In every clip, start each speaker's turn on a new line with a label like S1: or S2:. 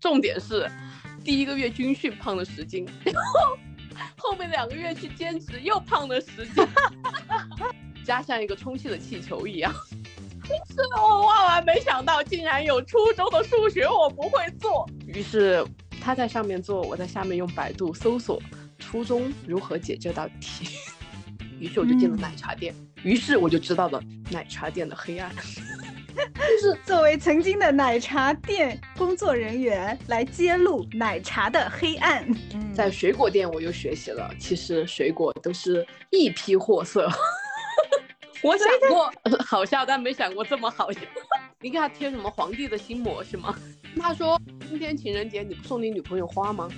S1: 重点是，第一个月军训胖了十斤，然后后面两个月去兼职又胖了十斤，加像一个充气的气球一样。是我万万没想到，竟然有初中的数学我不会做。于是他在上面做，我在下面用百度搜索初中如何解这道题。于是我就进了奶茶店，于是我就知道了奶茶店的黑暗。
S2: 就是作为曾经的奶茶店工作人员来揭露奶茶的黑暗。
S1: 在水果店，我又学习了，其实水果都是一批货色。我想过 好笑，但没想过这么好笑。你给他贴什么皇帝的心魔是吗？他说今天情人节你不送你女朋友花吗？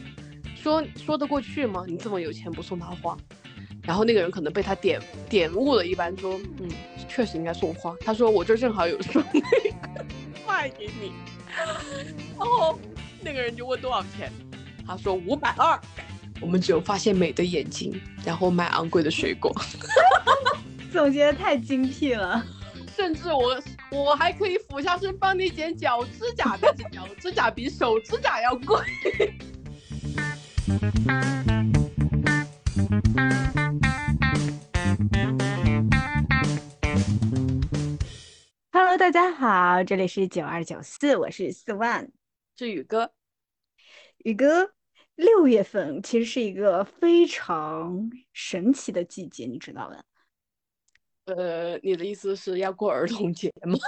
S1: 说说得过去吗？你这么有钱不送她花？然后那个人可能被他点点悟了一般，说嗯，确实应该送花。他说我这正好有送那个卖给你。然后那个人就问多少钱，他说五百二。我们只有发现美的眼睛，然后买昂贵的水果。
S2: 总结的太精辟了，
S1: 甚至我我还可以俯下身帮你剪脚指甲，但是脚指甲比手指甲要贵。
S2: Hello，大家好，这里是九二九四，我是四万，
S1: 是宇哥。
S2: 宇哥，六月份其实是一个非常神奇的季节，你知道的。
S1: 呃，你的意思是要过儿童节吗？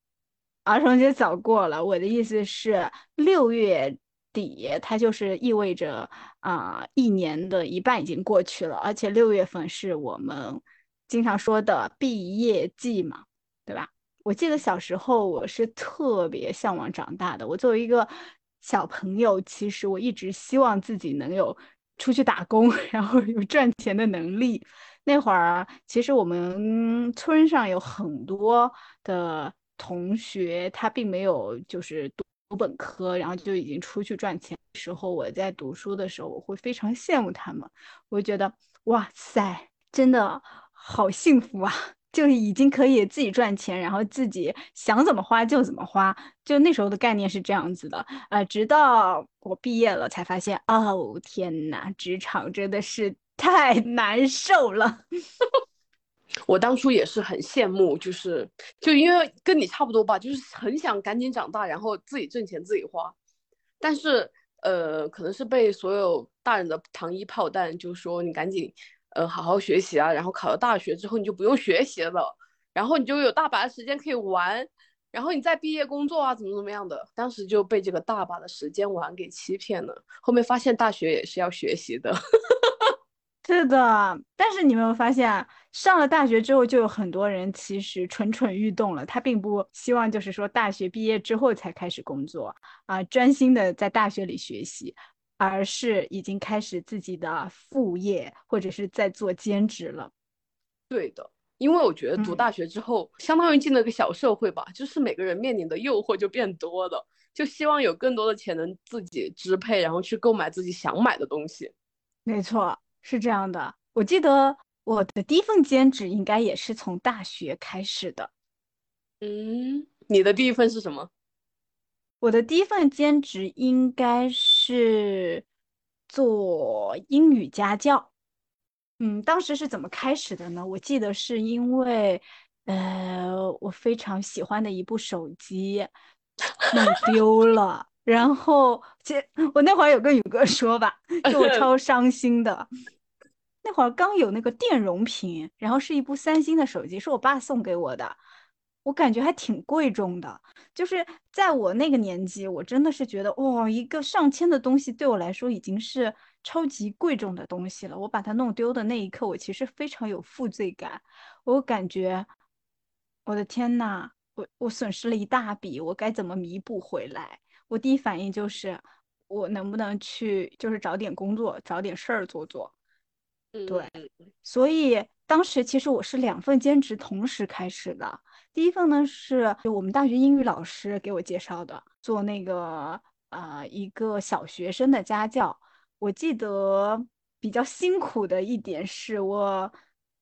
S2: 儿童节早过了。我的意思是，六月底它就是意味着啊，一年的一半已经过去了，而且六月份是我们经常说的毕业季嘛，对吧？我记得小时候我是特别向往长大的。我作为一个小朋友，其实我一直希望自己能有出去打工，然后有赚钱的能力。那会儿，其实我们村上有很多的同学，他并没有就是读本科，然后就已经出去赚钱。时候我在读书的时候，我会非常羡慕他们，我觉得哇塞，真的好幸福啊！就是已经可以自己赚钱，然后自己想怎么花就怎么花。就那时候的概念是这样子的，呃，直到我毕业了才发现，哦天呐，职场真的是。太难受了，
S1: 我当初也是很羡慕，就是就因为跟你差不多吧，就是很想赶紧长大，然后自己挣钱自己花。但是呃，可能是被所有大人的糖衣炮弹，就说你赶紧呃好好学习啊，然后考了大学之后你就不用学习了，然后你就有大把的时间可以玩，然后你再毕业工作啊，怎么怎么样的。当时就被这个大把的时间玩给欺骗了，后面发现大学也是要学习的。
S2: 是的，但是你没有发现，上了大学之后，就有很多人其实蠢蠢欲动了。他并不希望就是说大学毕业之后才开始工作啊，专心的在大学里学习，而是已经开始自己的副业或者是在做兼职了。
S1: 对的，因为我觉得读大学之后，相当于进了个小社会吧，就是每个人面临的诱惑就变多了，就希望有更多的钱能自己支配，然后去购买自己想买的东西。
S2: 没错。是这样的，我记得我的第一份兼职应该也是从大学开始的。
S1: 嗯，你的第一份是什么？
S2: 我的第一份兼职应该是是做英语家教。嗯，当时是怎么开始的呢？我记得是因为，呃，我非常喜欢的一部手机弄丢了。然后，其实我那会儿有跟宇哥说吧，就我超伤心的。那会儿刚有那个电容屏，然后是一部三星的手机，是我爸送给我的，我感觉还挺贵重的。就是在我那个年纪，我真的是觉得哇，一个上千的东西对我来说已经是超级贵重的东西了。我把它弄丢的那一刻，我其实非常有负罪感，我感觉我的天呐，我我损失了一大笔，我该怎么弥补回来？我第一反应就是，我能不能去，就是找点工作，找点事儿做做。对，所以当时其实我是两份兼职同时开始的。第一份呢是我们大学英语老师给我介绍的，做那个呃一个小学生的家教。我记得比较辛苦的一点是我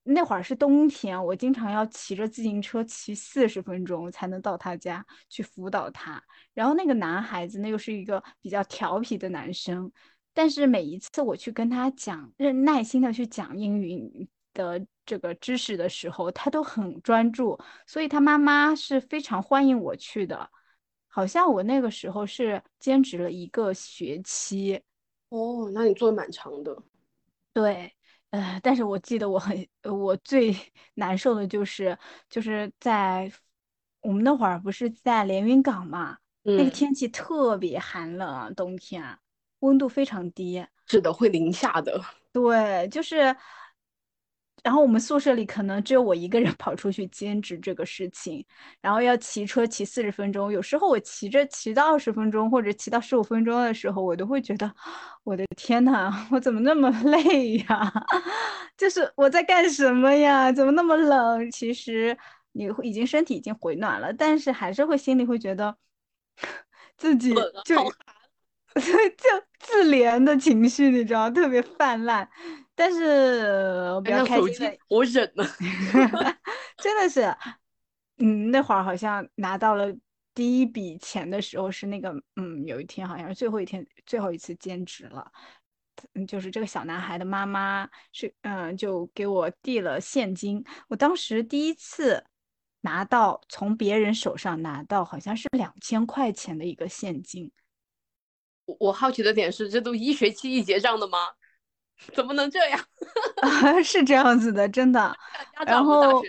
S2: 那会儿是冬天，我经常要骑着自行车骑四十分钟才能到他家去辅导他。然后那个男孩子呢，又是一个比较调皮的男生，但是每一次我去跟他讲，认耐心的去讲英语的这个知识的时候，他都很专注，所以他妈妈是非常欢迎我去的。好像我那个时候是兼职了一个学期。
S1: 哦，那你做的蛮长的。
S2: 对。呃，但是我记得我很，我最 难受的就是，就是在我们那会儿不是在连云港嘛，那个天气特别寒冷，冬天温度非常低，
S1: 是的，会零下的。
S2: 对，就是。然后我们宿舍里可能只有我一个人 跑出去兼职这个事情，然后要骑车骑四十分钟，有时候我骑着骑到二十分钟或者骑到十五分钟的时候，我都会觉得，我的天呐，我怎么那么 累呀？就是我在干什么呀？怎么那么冷？其实你已经身体已经回暖了，但是还是会心里会觉得自己就就自怜的情绪，你知道，特别泛滥。但是比较开心的，
S1: 我忍了，
S2: 真的是，嗯，那会儿好像拿到了第一笔钱的时候是那个，嗯，有一天好像是最后一天，最后一次兼职了，嗯，就是这个小男孩的妈妈是，嗯，就给我递了现金，我当时第一次拿到从别人手上拿到好像是两千块钱的一个现金，
S1: 我我好奇的点是，这都一学期一结账的吗？怎么能这样？
S2: 是这样子的，真的。然后，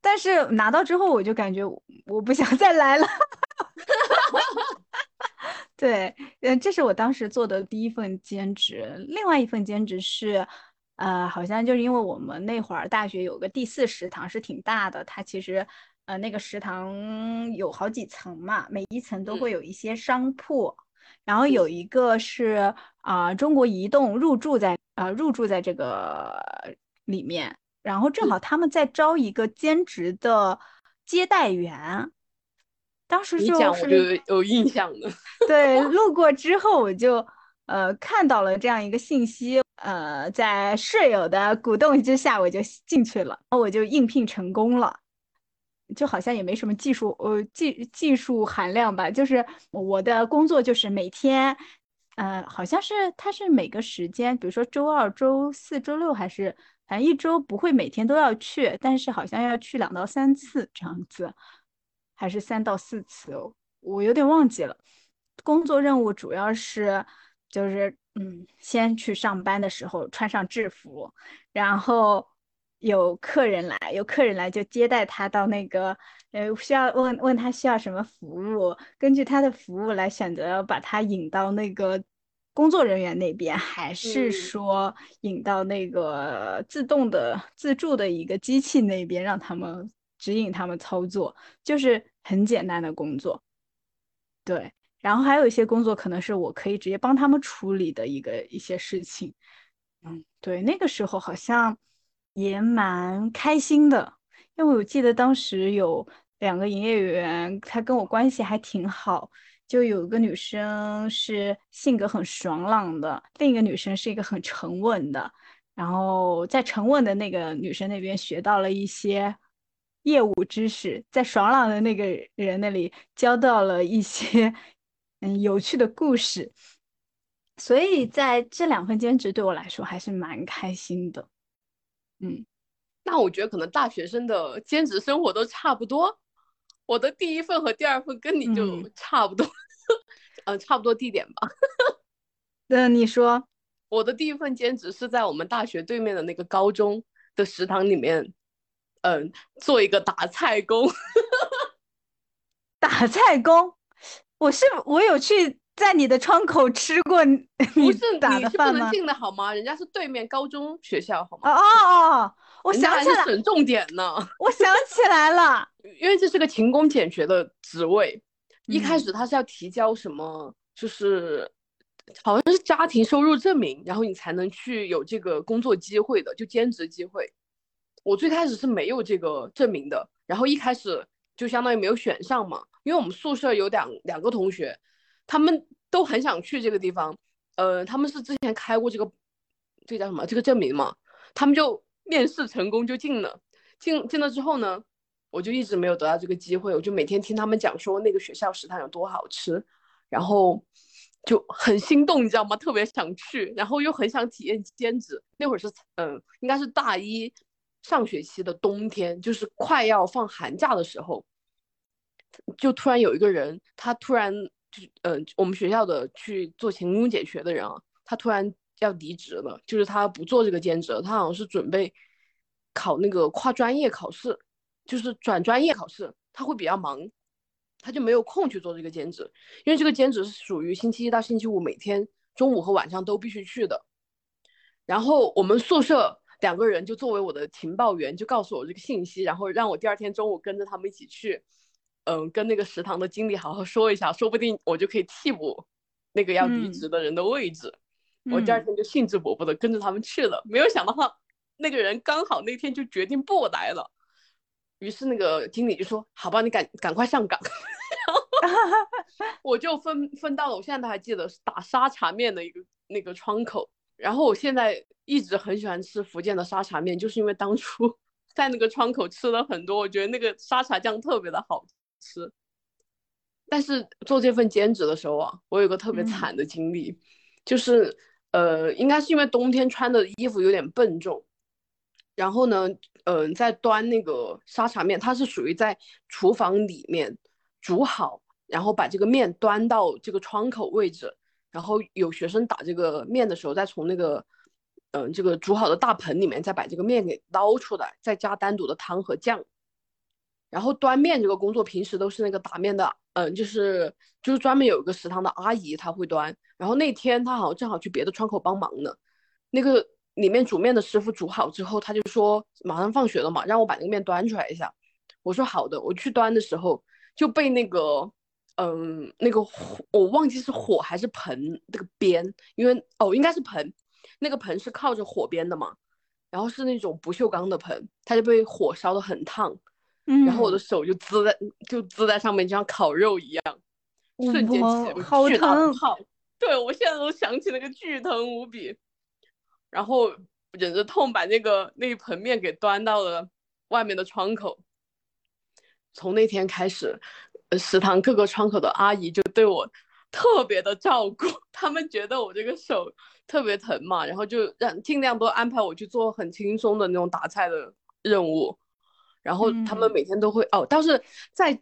S2: 但是拿到之后，我就感觉我不想再来了。对，嗯，这是我当时做的第一份兼职。另外一份兼职是，呃，好像就是因为我们那会儿大学有个第四食堂是挺大的，它其实，呃，那个食堂有好几层嘛，每一层都会有一些商铺。然后有一个是啊，中国移动入驻在啊入驻在这个里面，然后正好他们在招一个兼职的接待员，当时就是
S1: 有印象的。
S2: 对，路过之后我就呃看到了这样一个信息，呃，在舍友的鼓动之下，我就进去了，然后我就应聘成功了。就好像也没什么技术，呃，技技术含量吧。就是我的工作就是每天，呃，好像是它是每个时间，比如说周二、周四周六，还是反正一周不会每天都要去，但是好像要去两到三次这样子，还是三到四次，我有点忘记了。工作任务主要是就是嗯，先去上班的时候穿上制服，然后。有客人来，有客人来就接待他到那个，呃，需要问问他需要什么服务，根据他的服务来选择把他引到那个工作人员那边，还是说引到那个自动的自助的一个机器那边，让他们指引他们操作，就是很简单的工作。对，然后还有一些工作可能是我可以直接帮他们处理的一个一些事情。嗯，对，那个时候好像。也蛮开心的，因为我记得当时有两个营业员，他跟我关系还挺好。就有一个女生是性格很爽朗的，另一个女生是一个很沉稳的。然后在沉稳的那个女生那边学到了一些业务知识，在爽朗的那个人那里交到了一些嗯有趣的故事。所以在这两份兼职对我来说还是蛮开心的。嗯，
S1: 那我觉得可能大学生的兼职生活都差不多。我的第一份和第二份跟你就差不多，嗯，差不多地点吧。
S2: 那，你说，
S1: 我的第一份兼职是在我们大学对面的那个高中的食堂里面，嗯，做一个打菜工。
S2: 打菜工，我是我有去。在你的窗口吃过
S1: 不是
S2: 打的
S1: 饭吗？不能进的好吗？人家是对面高中学校，好吗？
S2: 哦哦，我想起来
S1: 省重点呢。
S2: 我想起来了，
S1: 因为这是个勤工俭学的职位，一开始他是要提交什么，就是好像是家庭收入证明，然后你才能去有这个工作机会的，就兼职机会。我最开始是没有这个证明的，然后一开始就相当于没有选上嘛，因为我们宿舍有两两个同学。他们都很想去这个地方，呃，他们是之前开过这个，这叫什么？这个证明嘛，他们就面试成功就进了，进进了之后呢，我就一直没有得到这个机会，我就每天听他们讲说那个学校食堂有多好吃，然后就很心动，你知道吗？特别想去，然后又很想体验兼职。那会儿是嗯，应该是大一上学期的冬天，就是快要放寒假的时候，就突然有一个人，他突然就嗯，我们学校的去做勤工俭学的人啊，他突然。要离职了，就是他不做这个兼职了，他好像是准备考那个跨专业考试，就是转专业考试，他会比较忙，他就没有空去做这个兼职，因为这个兼职是属于星期一到星期五每天中午和晚上都必须去的。然后我们宿舍两个人就作为我的情报员，就告诉我这个信息，然后让我第二天中午跟着他们一起去，嗯，跟那个食堂的经理好好说一下，说不定我就可以替补那个要离职的人的位置。我第二天就兴致勃勃的跟着他们去了，没有想到他那个人刚好那天就决定不来了，于是那个经理就说：“好吧，你赶赶快上岗。”然后 我就分分到了，我现在都还记得是打沙茶面的一个那个窗口。然后我现在一直很喜欢吃福建的沙茶面，就是因为当初 在那个窗口吃了很多，我觉得那个沙茶酱特别的好吃。但是做这份兼职的时候啊，我有个特别惨的经历，就是。呃，应该是因为冬天穿的衣服有点笨重，然后呢，嗯，在端那个沙茶面，它是属于在厨房里面煮好，然后把这个面端到这个窗口位置，然后有学生打这个面的时候，再从那个嗯这个煮好的大盆里面再把这个面给捞出来，再加单独的汤和酱。然后端面这个工作平时都是那个打面的，嗯，就是就是专门有一个食堂的阿姨，她会端。然后那天她好像正好去别的窗口帮忙呢，那个里面煮面的师傅煮好之后，他就说马上放学了嘛，让我把那个面端出来一下。我说好的，我去端的时候就被那个，嗯，那个火我忘记是火还是盆那个边，因为哦应该是盆，那个盆是靠着火边的嘛，然后是那种不锈钢的盆，它就被火烧的很烫。然后我的手就滋在，就滋在上面，就像烤肉一样，瞬间起个巨大的泡。对我现在都想起那个巨疼无比。然后忍着痛把那个那一盆面给端到了外面的窗口。从那天开始，食堂各个窗口的阿姨就对我特别的照顾，他们觉得我这个手特别疼嘛，然后就让尽量都安排我去做很轻松的那种打菜的任务。然后他们每天都会哦，但是在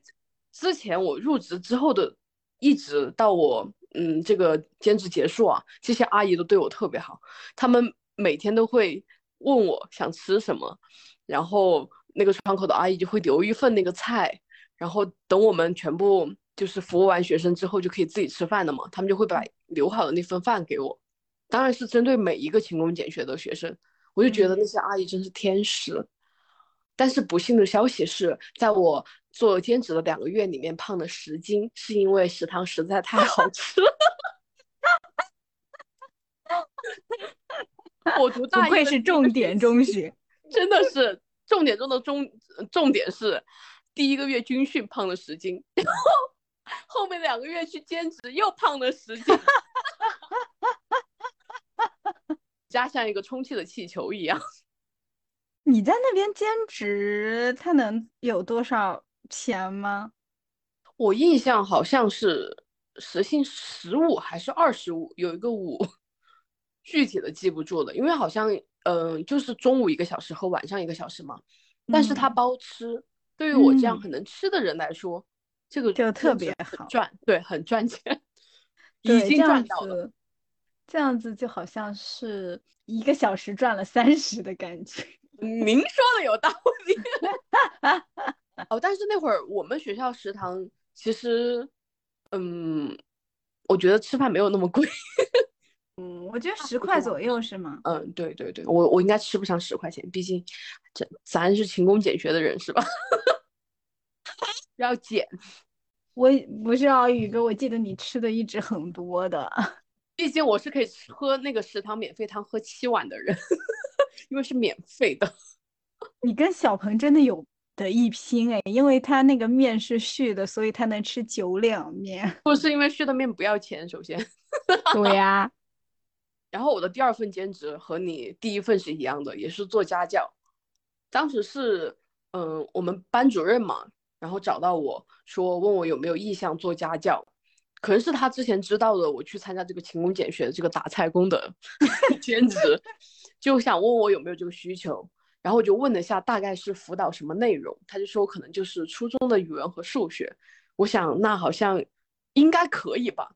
S1: 之前我入职之后的，一直到我嗯这个兼职结束啊，这些阿姨都对我特别好，他们每天都会问我想吃什么，然后那个窗口的阿姨就会留一份那个菜，然后等我们全部就是服务完学生之后就可以自己吃饭的嘛，他们就会把留好的那份饭给我，当然是针对每一个勤工俭学的学生，我就觉得那些阿姨真是天使。但是不幸的消息是，在我做兼职的两个月里面胖了十斤，是因为食堂实在太好吃了。我读大
S2: 不愧是重点中学，
S1: 真的是重点中的重重点是，第一个月军训胖了十斤，然后后面两个月去兼职又胖了十斤，加像一个充气的气球一样。
S2: 你在那边兼职，他能有多少钱吗？
S1: 我印象好像是时薪十五还是二十五，有一个五，具体的记不住了。因为好像，嗯，就是中午一个小时和晚上一个小时嘛。但是他包吃，对于我这样很能吃的人来说，这个
S2: 就特别
S1: 好赚，对，很赚钱，
S2: 已
S1: 经赚到了。
S2: 这样子就好像是一个小时赚了三十的感觉。
S1: 您说的有道理，哦，但是那会儿我们学校食堂其实，嗯，我觉得吃饭没有那么贵，
S2: 嗯，我觉得十块左右是吗？
S1: 嗯，对对对，我我应该吃不上十块钱，毕竟这咱是勤工俭学的人是吧？要减，
S2: 我不是啊，宇哥，我记得你吃的一直很多的，
S1: 毕竟我是可以喝那个食堂免费汤喝七碗的人。因为是免费的，
S2: 你跟小鹏真的有的一拼哎，因为他那个面是续的，所以他能吃九两面。
S1: 不是因为续的面不要钱，首先。
S2: 对呀。
S1: 然后我的第二份兼职和你第一份是一样的，也是做家教。当时是，嗯，我们班主任嘛，然后找到我说，问我有没有意向做家教，可能是他之前知道的，我去参加这个勤工俭学的这个打菜工的 兼职，就想问我有没有这个需求，然后我就问了一下，大概是辅导什么内容，他就说可能就是初中的语文和数学，我想那好像应该可以吧，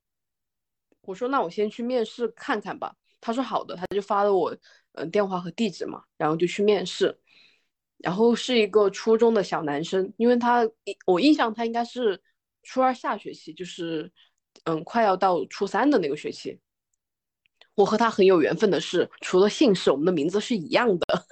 S1: 我说那我先去面试看看吧，他说好的，他就发了我嗯电话和地址嘛，然后就去面试。然后是一个初中的小男生，因为他我印象他应该是初二下学期，就是嗯快要到初三的那个学期。我和他很有缘分的是，除了姓氏，我们的名字是一样的，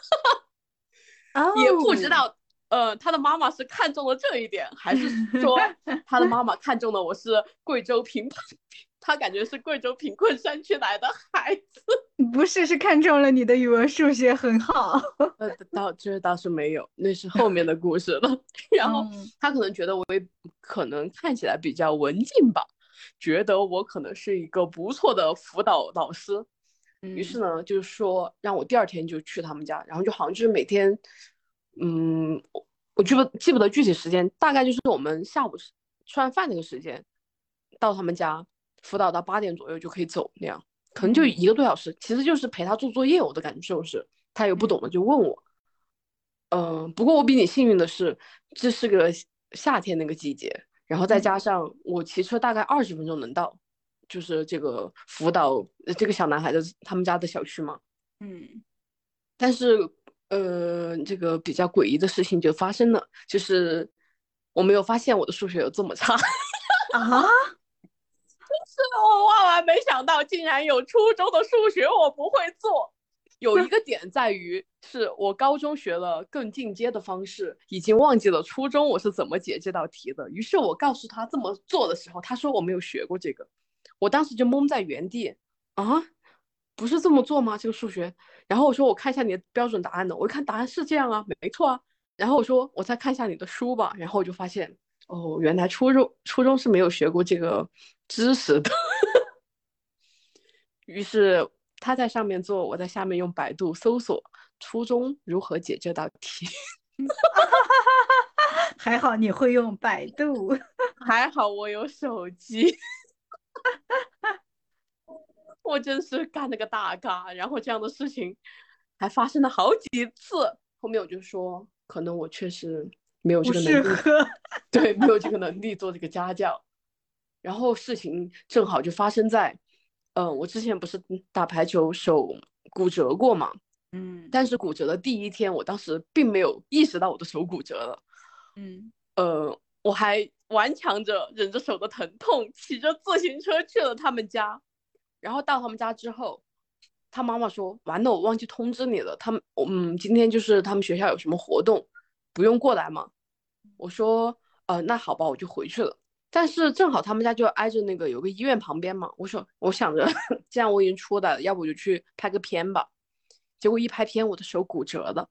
S1: 也不知道呃他的妈妈是看中了这一点，还是说 他的妈妈看中了我是贵州贫 他感觉是贵州贫困山区来的孩子，
S2: 不是，是看中了你的语文数学很好。
S1: 呃，倒这倒是没有，那是后面的故事了。然后他可能觉得我也可能看起来比较文静吧，觉得我可能是一个不错的辅导老师，于是呢，就是说让我第二天就去他们家，然后就好像就是每天，嗯，我记不记不得具体时间，大概就是我们下午吃完饭那个时间到他们家。辅导到八点左右就可以走，那样可能就一个多小时，其实就是陪他做作业。我的感受是，他有不懂的就问我。嗯，不过我比你幸运的是，这是个夏天那个季节，然后再加上我骑车大概二十分钟能到，就是这个辅导这个小男孩的他们家的小区嘛。
S2: 嗯，
S1: 但是呃，这个比较诡异的事情就发生了，就是我没有发现我的数学有这么差
S2: 啊。
S1: 是我万万没想到，竟然有初中的数学我不会做。有一个点在于，是我高中学了更进阶的方式，已经忘记了初中我是怎么解这道题的。于是我告诉他这么做的时候，他说我没有学过这个。我当时就懵在原地啊，不是这么做吗？这个数学？然后我说我看一下你的标准答案呢，我一看答案是这样啊，没错啊。然后我说我再看一下你的书吧，然后我就发现哦，原来初中初中是没有学过这个。知识的，于是他在上面做，我在下面用百度搜索初中如何解这道题。
S2: 还好你会用百度，
S1: 还好我有手机。我真是干了个大嘎，然后这样的事情还发生了好几次。后面我就说，可能我确实没有这个能力，对，没有这个能力做这个家教。然后事情正好就发生在，嗯，我之前不是打排球手骨折过嘛，
S2: 嗯，
S1: 但是骨折的第一天，我当时并没有意识到我的手骨折了，
S2: 嗯，
S1: 呃，我还顽强着忍着手的疼痛，骑着自行车去了他们家，然后到他们家之后，他妈妈说完了，我忘记通知你了，他们，嗯，今天就是他们学校有什么活动，不用过来嘛，我说，呃，那好吧，我就回去了。但是正好他们家就挨着那个有个医院旁边嘛，我说我想着，既然我已经出来了，要不我就去拍个片吧。结果一拍片，我的手骨折了。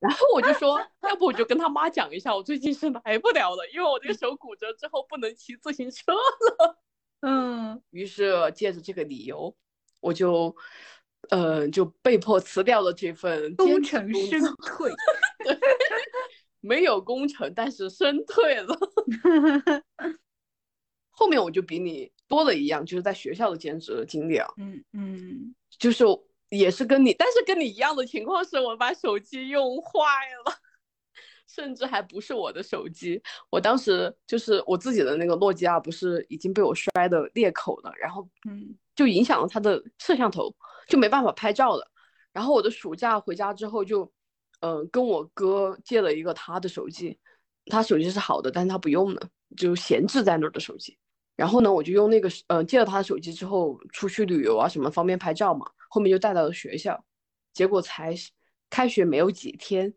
S1: 然后我就说，要不我就跟他妈讲一下，我最近是来不了了，因为我这个手骨折之后不能骑自行车了。
S2: 嗯，
S1: 于是借着这个理由，我就，呃，就被迫辞掉了这份
S2: 功成身退。
S1: 没有功成，但是身退了。后面我就比你多了一样，就是在学校的兼职经历啊。
S2: 嗯嗯，
S1: 就是也是跟你，但是跟你一样的情况是，我把手机用坏了，甚至还不是我的手机。我当时就是我自己的那个诺基亚，不是已经被我摔的裂口了，然后
S2: 嗯，
S1: 就影响了它的摄像头，就没办法拍照了。然后我的暑假回家之后就。嗯，跟我哥借了一个他的手机，他手机是好的，但是他不用了，就闲置在那儿的手机。然后呢，我就用那个，嗯，借了他的手机之后出去旅游啊什么方便拍照嘛。后面就带到了学校，结果才开学没有几天，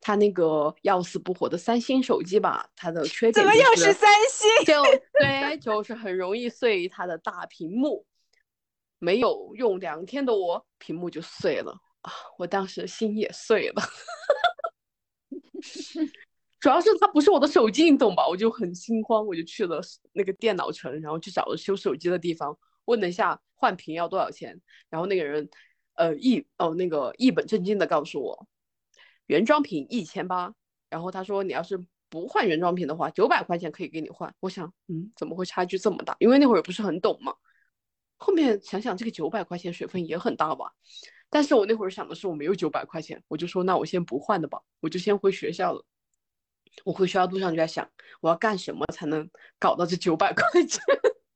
S1: 他那个要死不活的三星手机吧，它的缺点
S2: 怎么又是三星？
S1: 就对，就是很容易碎它的大屏幕。没有用两天的我，屏幕就碎了。啊！我当时心也碎了，主要是它不是我的手机，你懂吧？我就很心慌，我就去了那个电脑城，然后去找了修手机的地方，问了一下换屏要多少钱，然后那个人，呃，一哦那个一本正经的告诉我，原装屏一千八，然后他说你要是不换原装屏的话，九百块钱可以给你换。我想，嗯，怎么会差距这么大？因为那会儿不是很懂嘛。后面想想，这个九百块钱水分也很大吧。但是我那会儿想的是，我没有九百块钱，我就说那我先不换的吧，我就先回学校了。我回学校路上就在想，我要干什么才能搞到这九百块钱？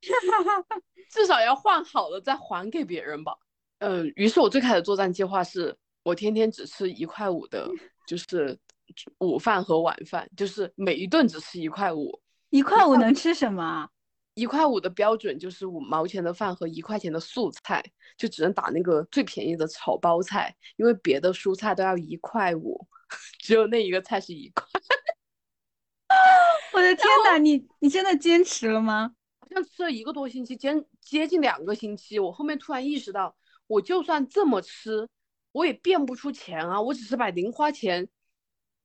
S1: 至少要换好了再还给别人吧。嗯，于是我最开始作战计划是我天天只吃一块五的，就是午饭和晚饭，就是每一顿只吃一块五。
S2: 一块五能吃什么？
S1: 一块五的标准就是五毛钱的饭和一块钱的素菜，就只能打那个最便宜的炒包菜，因为别的蔬菜都要一块五，只有那一个菜是一块。
S2: 我的天哪，你你真的坚持了吗？
S1: 好像吃了一个多星期，接接近两个星期，我后面突然意识到，我就算这么吃，我也变不出钱啊，我只是把零花钱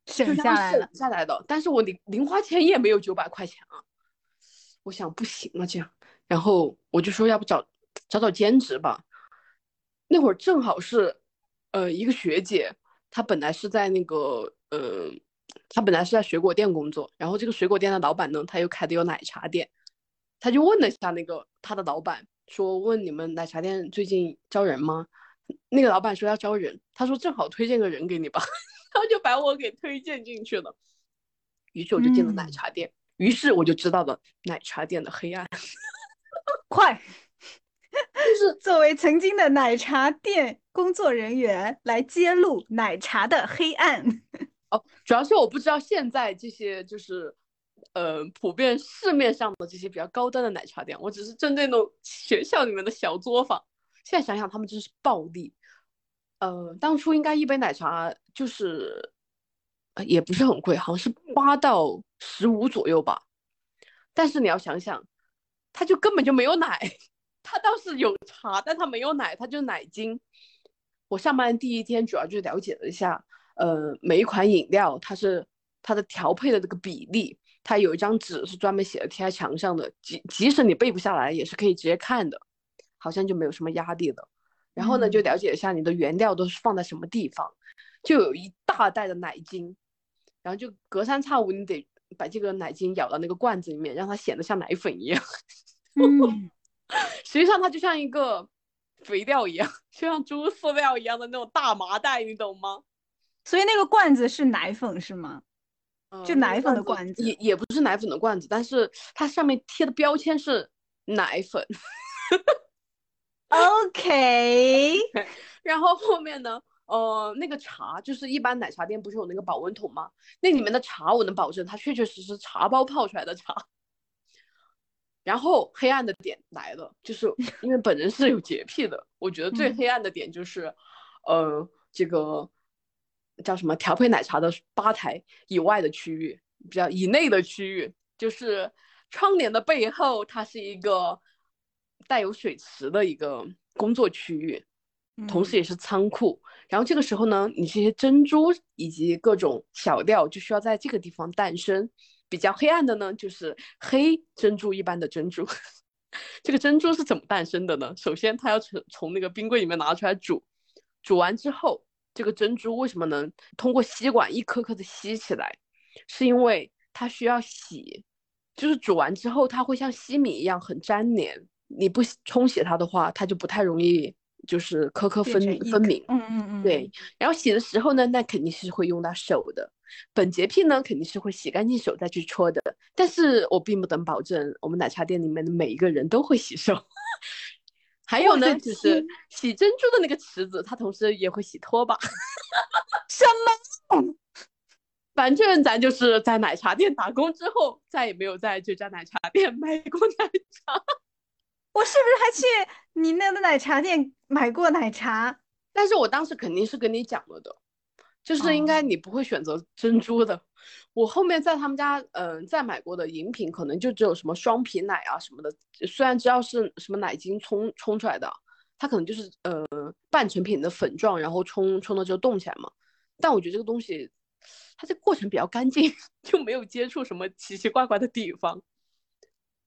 S2: 省下来
S1: 了下来的，但是我零零花钱也没有九百块钱啊。我想不行了，这样，然后我就说，要不找找找兼职吧。那会儿正好是，呃，一个学姐，她本来是在那个，呃，她本来是在水果店工作，然后这个水果店的老板呢，他又开的有奶茶店，他就问了一下那个他的老板，说问你们奶茶店最近招人吗？那个老板说要招人，他说正好推荐个人给你吧，然后就把我给推荐进去了，于是我就进了奶茶店。于是我就知道了奶茶店的黑暗，
S2: 快，就是作为曾经的奶茶店工作人员来揭露奶茶的黑暗。
S1: 哦，主要是我不知道现在这些就是，呃，普遍市面上的这些比较高端的奶茶店，我只是针对那种学校里面的小作坊。现在想想，他们真是暴利。呃，当初应该一杯奶茶就是。也不是很贵，好像是八到十五左右吧。但是你要想想，它就根本就没有奶，它倒是有茶，但它没有奶，它就是奶精。我上班第一天主要就了解了一下，呃，每一款饮料它是它的调配的这个比例，它有一张纸是专门写的贴在墙上的，即即使你背不下来，也是可以直接看的，好像就没有什么压力的。然后呢，就了解一下你的原料都是放在什么地方，就有一大袋的奶精。然后就隔三差五，你得把这个奶精舀到那个罐子里面，让它显得像奶粉一样。
S2: 嗯，
S1: 实际上它就像一个肥料一样，就像猪饲料一样的那种大麻袋，你懂吗？
S2: 所以那个罐子是奶粉是吗？就奶粉的罐子？
S1: 也也不是奶粉的罐子，但是它上面贴的标签是奶粉。
S2: OK，
S1: 然后后面呢？呃，那个茶就是一般奶茶店不是有那个保温桶吗？那里面的茶我能保证它确确实实茶包泡出来的茶。然后黑暗的点来了，就是 因为本人是有洁癖的，我觉得最黑暗的点就是，呃，这个叫什么调配奶茶的吧台以外的区域，比较以内的区域，就是窗帘的背后，它是一个带有水池的一个工作区域。同时也是仓库，然后这个时候呢，你这些珍珠以及各种小料就需要在这个地方诞生。比较黑暗的呢，就是黑珍珠一般的珍珠。这个珍珠是怎么诞生的呢？首先，它要从从那个冰柜里面拿出来煮，煮完之后，这个珍珠为什么能通过吸管一颗颗的吸起来？是因为它需要洗，就是煮完之后，它会像吸米一样很粘连，你不冲洗它的话，它就不太容易。就是颗颗分分明，
S2: 嗯嗯嗯，
S1: 对。然后洗的时候呢，那肯定是会用到手的。本洁癖呢，肯定是会洗干净手再去搓的。但是我并不能保证我们奶茶店里面的每一个人都会洗手。还有呢，就是洗珍珠的那个池子，它同时也会洗拖把。
S2: 什么？
S1: 反正咱就是在奶茶店打工之后，再也没有在这家奶茶店 买过奶茶。
S2: 我是不是还去你那个奶茶店买过奶茶？
S1: 但是我当时肯定是跟你讲了的，就是应该你不会选择珍珠的。我后面在他们家，嗯，再买过的饮品可能就只有什么双皮奶啊什么的。虽然知道是什么奶精冲冲出来的，它可能就是呃半成品的粉状，然后冲冲了之后冻起来嘛。但我觉得这个东西，它这个过程比较干净，就没有接触什么奇奇怪怪的地方。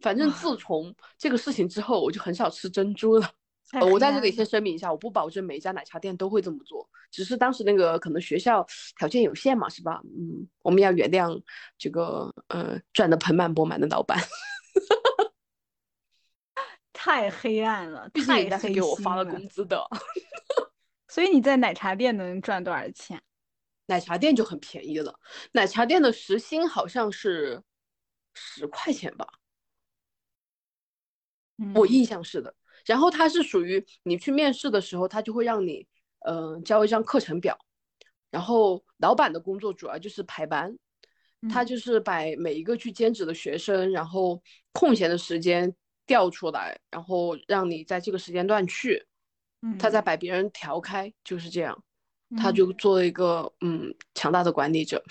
S1: 反正自从这个事情之后，我就很少吃珍珠了。呃，我在这里先声明一下，我不保证每一家奶茶店都会这么做，只是当时那个可能学校条件有限嘛，是吧？嗯，我们要原谅这个呃赚的盆满钵满的老板。
S2: 太黑暗了，太
S1: 黑心给我发了工资的。
S2: 所以你在奶茶店能赚多少钱？
S1: 奶茶店就很便宜了，奶茶店的时薪好像是十块钱吧，我印象是的。然后它是属于你去面试的时候，他就会让你，嗯，交一张课程表。然后老板的工作主要就是排班，他就是把每一个去兼职的学生，然后空闲的时间调出来，然后让你在这个时间段去，他再把别人调开，就是这样。他就做了一个嗯强大的管理者。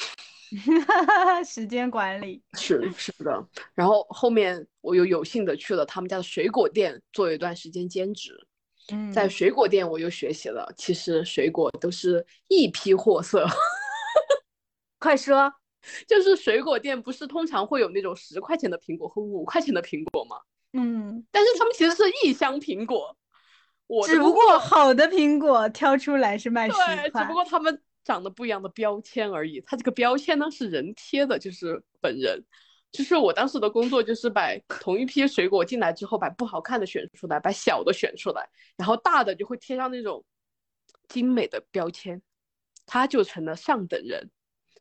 S2: 时间管理。
S1: 是是的，然后后面我又有幸的去了他们家的水果店做了一段时间兼职，
S2: 嗯，
S1: 在水果店我又学习了，其实水果都是一批货色，
S2: 快说，
S1: 就是水果店不是通常会有那种十块钱的苹果和五块钱的苹果吗？
S2: 嗯，
S1: 但是他们其实是一箱苹果，我
S2: 只不过好的苹果挑出来是卖十
S1: 块，只不过他们。长得不一样的标签而已，它这个标签呢是人贴的，就是本人。就是我当时的工作就是把同一批水果进来之后，把不好看的选出来，把小的选出来，然后大的就会贴上那种精美的标签，它就成了上等人，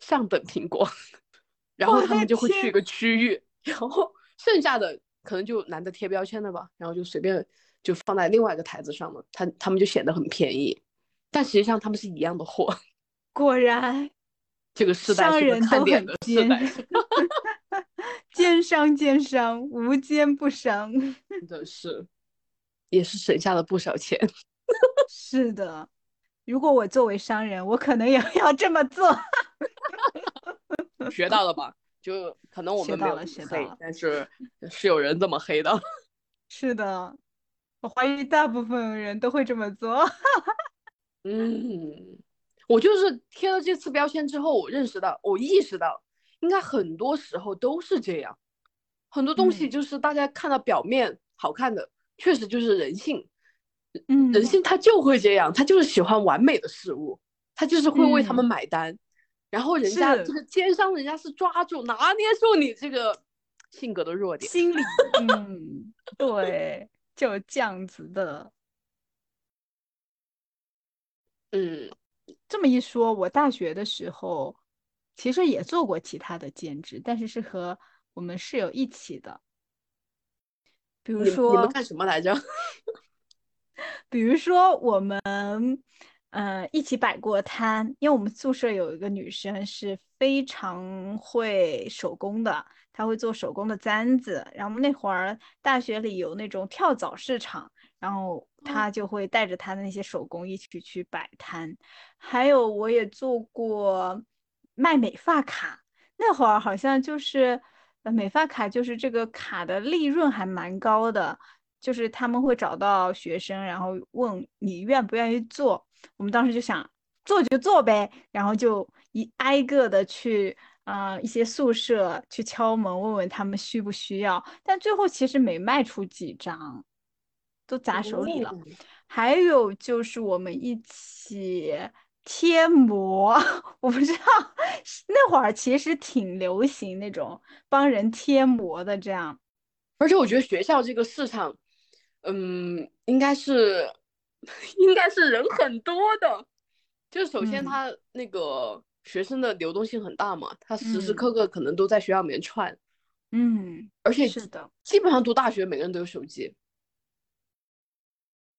S1: 上等苹果。然后他们就会去一个区域，然后剩下的可能就懒得贴标签了吧，然后就随便就放在另外一个台子上了，他他们就显得很便宜，但实际上他们是一样的货。
S2: 果然，
S1: 这个世代
S2: 商人都很
S1: 奸，
S2: 奸商奸商，无奸不商，
S1: 真的是，也是省下了不少钱。
S2: 是的，如果我作为商人，我可能也要这么做。
S1: 学到了吧？就可能我们没有黑，但是是有人这么黑的。
S2: 是的，我怀疑大部分人都会这么做。
S1: 嗯。我就是贴了这次标签之后，我认识到，我意识到，应该很多时候都是这样，很多东西就是大家看到表面好看的，确实就是人性，
S2: 嗯，
S1: 人性他就会这样，他就是喜欢完美的事物，他就是会为他们买单，然后人家这个奸商，人家是抓住拿捏住你这个性格的弱点，
S2: 心理，嗯，对，就这样子的，
S1: 嗯。
S2: 这么一说，我大学的时候其实也做过其他的兼职，但是是和我们室友一起的。比如说，
S1: 你们干什么来着？
S2: 比如说，我们呃一起摆过摊，因为我们宿舍有一个女生是非常会手工的，她会做手工的簪子。然后那会儿大学里有那种跳蚤市场。然后他就会带着他的那些手工一起去摆摊，还有我也做过卖美发卡，那会儿好像就是呃美发卡就是这个卡的利润还蛮高的，就是他们会找到学生，然后问你愿不愿意做，我们当时就想做就做呗，然后就一挨个的去啊一些宿舍去敲门问问他们需不需要，但最后其实没卖出几张。都砸手里了，还有就是我们一起贴膜，我不知道那会儿其实挺流行那种帮人贴膜的这样，
S1: 而且我觉得学校这个市场，嗯，应该是 应该是人很多的，就首先他那个学生的流动性很大嘛，他时时刻刻可能都在学校里面串，
S2: 嗯，
S1: 而且
S2: 是的，
S1: 基本上读大学每个人都有手机。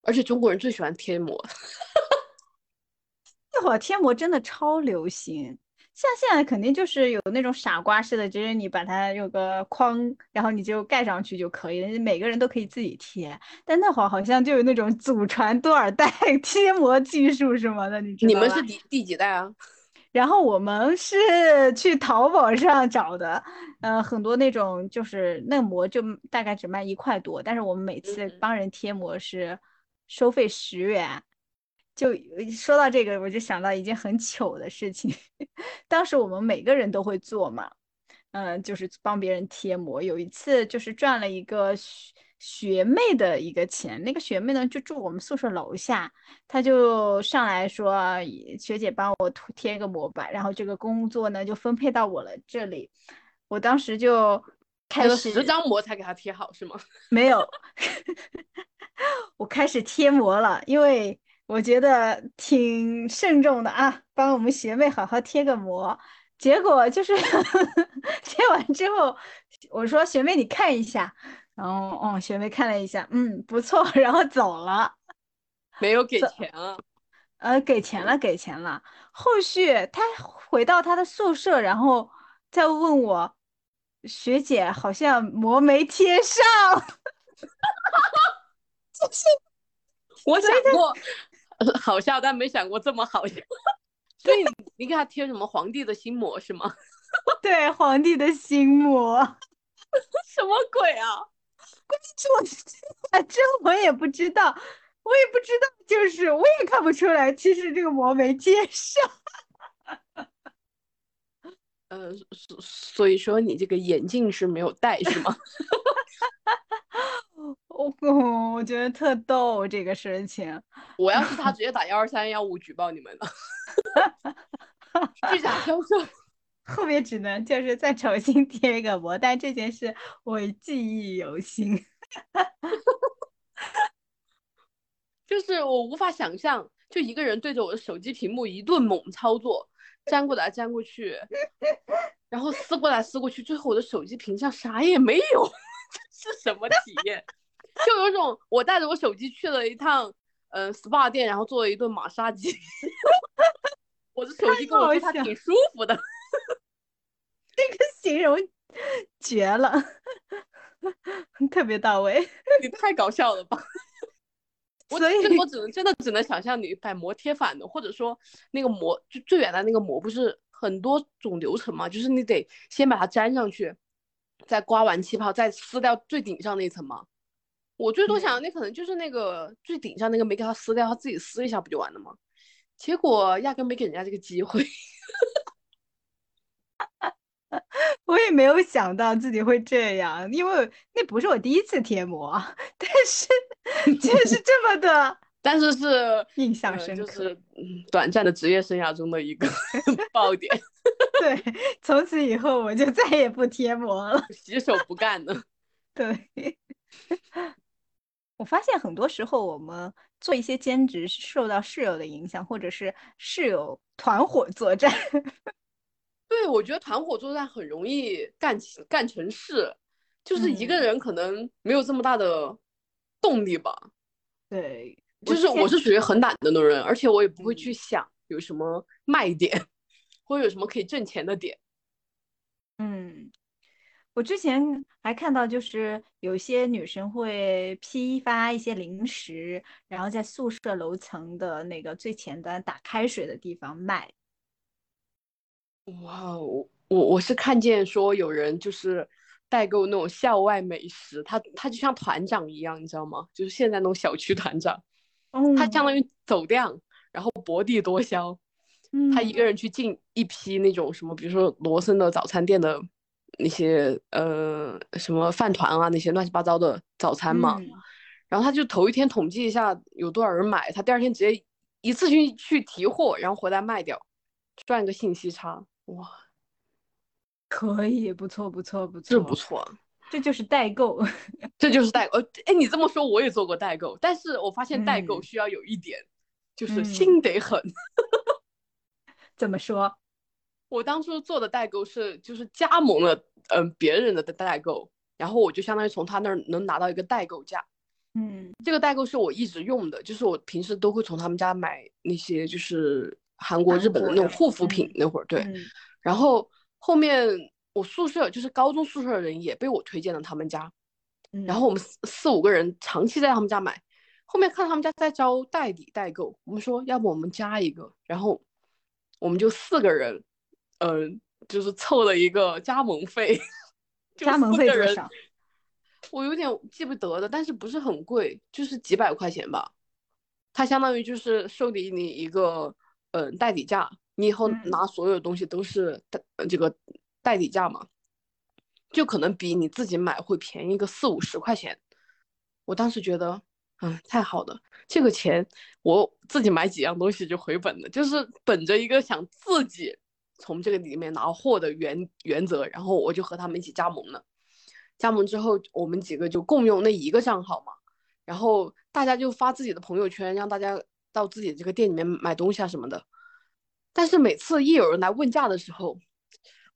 S1: 而且中国人最喜欢贴膜，
S2: 那会儿贴膜真的超流行。像现在肯定就是有那种傻瓜式的，就是你把它有个框，然后你就盖上去就可以了，每个人都可以自己贴。但那会儿好像就有那种祖传多少代 贴膜技术什么的，你知
S1: 道吗？你们是第第几代啊？
S2: 然后我们是去淘宝上找的，呃，很多那种就是那膜就大概只卖一块多，但是我们每次帮人贴膜是。收费十元，就说到这个，我就想到一件很糗的事情。当时我们每个人都会做嘛，嗯，就是帮别人贴膜。有一次就是赚了一个学学妹的一个钱，那个学妹呢就住我们宿舍楼下，她就上来说学姐帮我涂贴个膜吧，然后这个工作呢就分配到我了这里。我当时就开始
S1: 十张膜才给他贴好是吗？
S2: 没有，我开始贴膜了，因为我觉得挺慎重的啊，帮我们学妹好好贴个膜。结果就是 贴完之后，我说学妹你看一下，然后哦学妹看了一下，嗯不错，然后走了，
S1: 没有给钱啊？
S2: 呃给钱了给钱了。后续他回到他的宿舍，然后再问我学姐好像膜没贴上，就是
S1: 我想过好笑，但没想过这么好笑。所以你给他贴什么皇帝的心魔是吗？
S2: 对，皇帝的心魔，
S1: 什么鬼啊？
S2: 关键我反正我也不知道，我也不知道，就是我也看不出来，其实这个膜没贴上。
S1: 呃，所所以说你这个眼镜是没有戴是吗？
S2: 我我觉得特逗这个事情。
S1: 我要是他，直接打幺二三幺五举报你们了。虚假销售，
S2: 后面只能就是再重新贴一个膜，但这件事我记忆犹新。
S1: 就是我无法想象，就一个人对着我的手机屏幕一顿猛操作，粘过来粘过去，然后撕过来撕过去，最后我的手机屏上啥也没有，这是什么体验？就有种我带着我手机去了一趟。嗯，SPA 店，然后做了一顿马杀鸡。我的手机跟我说它挺舒服的，
S2: 这个形容绝了，特别到位。
S1: 你太搞笑了吧？
S2: 所以，
S1: 我只能真的只能想象你把膜贴反了，或者说那个膜就最原来那个膜不是很多种流程嘛？就是你得先把它粘上去，再刮完气泡，再撕掉最顶上那层嘛。我最多想，那可能就是那个最顶上那个没给他撕掉，他自己撕一下不就完了吗？结果压根没给人家这个机会。
S2: 我也没有想到自己会这样，因为那不是我第一次贴膜，但是却是 这么的，
S1: 但是是
S2: 印象深
S1: 刻，就是短暂的职业生涯中的一个 爆点。
S2: 对，从此以后我就再也不贴膜了，
S1: 洗手不干了。
S2: 对。我发现很多时候，我们做一些兼职是受到室友的影响，或者是室友团伙作战。
S1: 对，我觉得团伙作战很容易干干成事，就是一个人可能没有这么大的动力吧。
S2: 对，
S1: 就是我是属于很懒的那种人，而且我也不会去想有什么卖点，或者有什么可以挣钱的点。
S2: 嗯。我之前还看到，就是有些女生会批发一些零食，然后在宿舍楼层的那个最前端打开水的地方卖。
S1: 哇，我我我是看见说有人就是代购那种校外美食，他他就像团长一样，你知道吗？就是现在那种小区团长，他相当于走量，然后薄地多销。他一个人去进一批那种什么，比如说罗森的早餐店的。那些呃什么饭团啊，那些乱七八糟的早餐嘛，然后他就头一天统计一下有多少人买，他第二天直接一次性去提货，然后回来卖掉，赚个信息差，哇，
S2: 可以，不错不错不错，
S1: 这不错，
S2: 这就是代购，
S1: 这就是代购。哎，你这么说我也做过代购，但是我发现代购需要有一点，就是心得狠。
S2: 怎么说？
S1: 我当初做的代购是就是加盟了，嗯，别人的代购，然后我就相当于从他那儿能拿到一个代购价，
S2: 嗯，
S1: 这个代购是我一直用的，就是我平时都会从他们家买那些就是韩国、日本的那种护肤品，那会儿对，然后后面我宿舍就是高中宿舍的人也被我推荐了他们家，然后我们四四五个人长期在他们家买，后面看他们家在招代理代购，我们说要不我们加一个，然后我们就四个人。嗯，就是凑了一个加盟费，
S2: 加盟费多少？
S1: 我有点记不得的，但是不是很贵，就是几百块钱吧。它相当于就是收给你一个嗯代理价，你以后拿所有东西都是代这个代理价嘛。就可能比你自己买会便宜个四五十块钱。我当时觉得，嗯，太好了，这个钱我自己买几样东西就回本了，就是本着一个想自己从这个里面拿货的原原则，然后我就和他们一起加盟了。加盟之后，我们几个就共用那一个账号嘛，然后大家就发自己的朋友圈，让大家到自己这个店里面买东西啊什么的。但是每次一有人来问价的时候，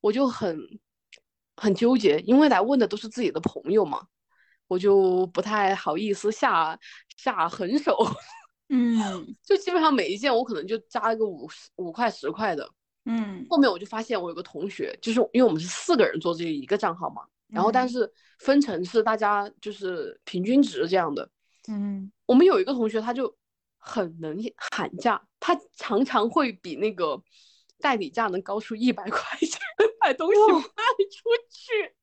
S1: 我就很很纠结，因为来问的都是自己的朋友嘛，我就不太好意思下下狠手。
S2: 嗯，
S1: 就基本上每一件我可能就加一个五十五块十块的。
S2: 嗯，
S1: 后面我就发现我有个同学，就是因为我们是四个人做这一个账号嘛，然后但是分成是大家就是平均值这样的。
S2: 嗯，
S1: 我们有一个同学他就。很能喊价，他常常会比那个代理价能高出一百块钱，把东西卖出去。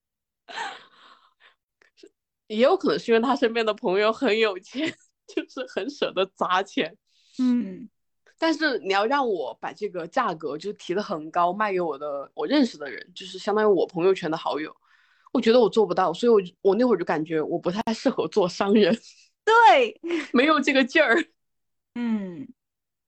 S1: 也有可能是因为他身边的朋友很有钱，就是很舍得砸钱。
S2: 嗯，
S1: 但是你要让我把这个价格就提的很高，卖给我的我认识的人，就是相当于我朋友圈的好友，我觉得我做不到，所以我我那会儿就感觉我不太适合做商人。
S2: 对，
S1: 没有这个劲儿。
S2: 嗯，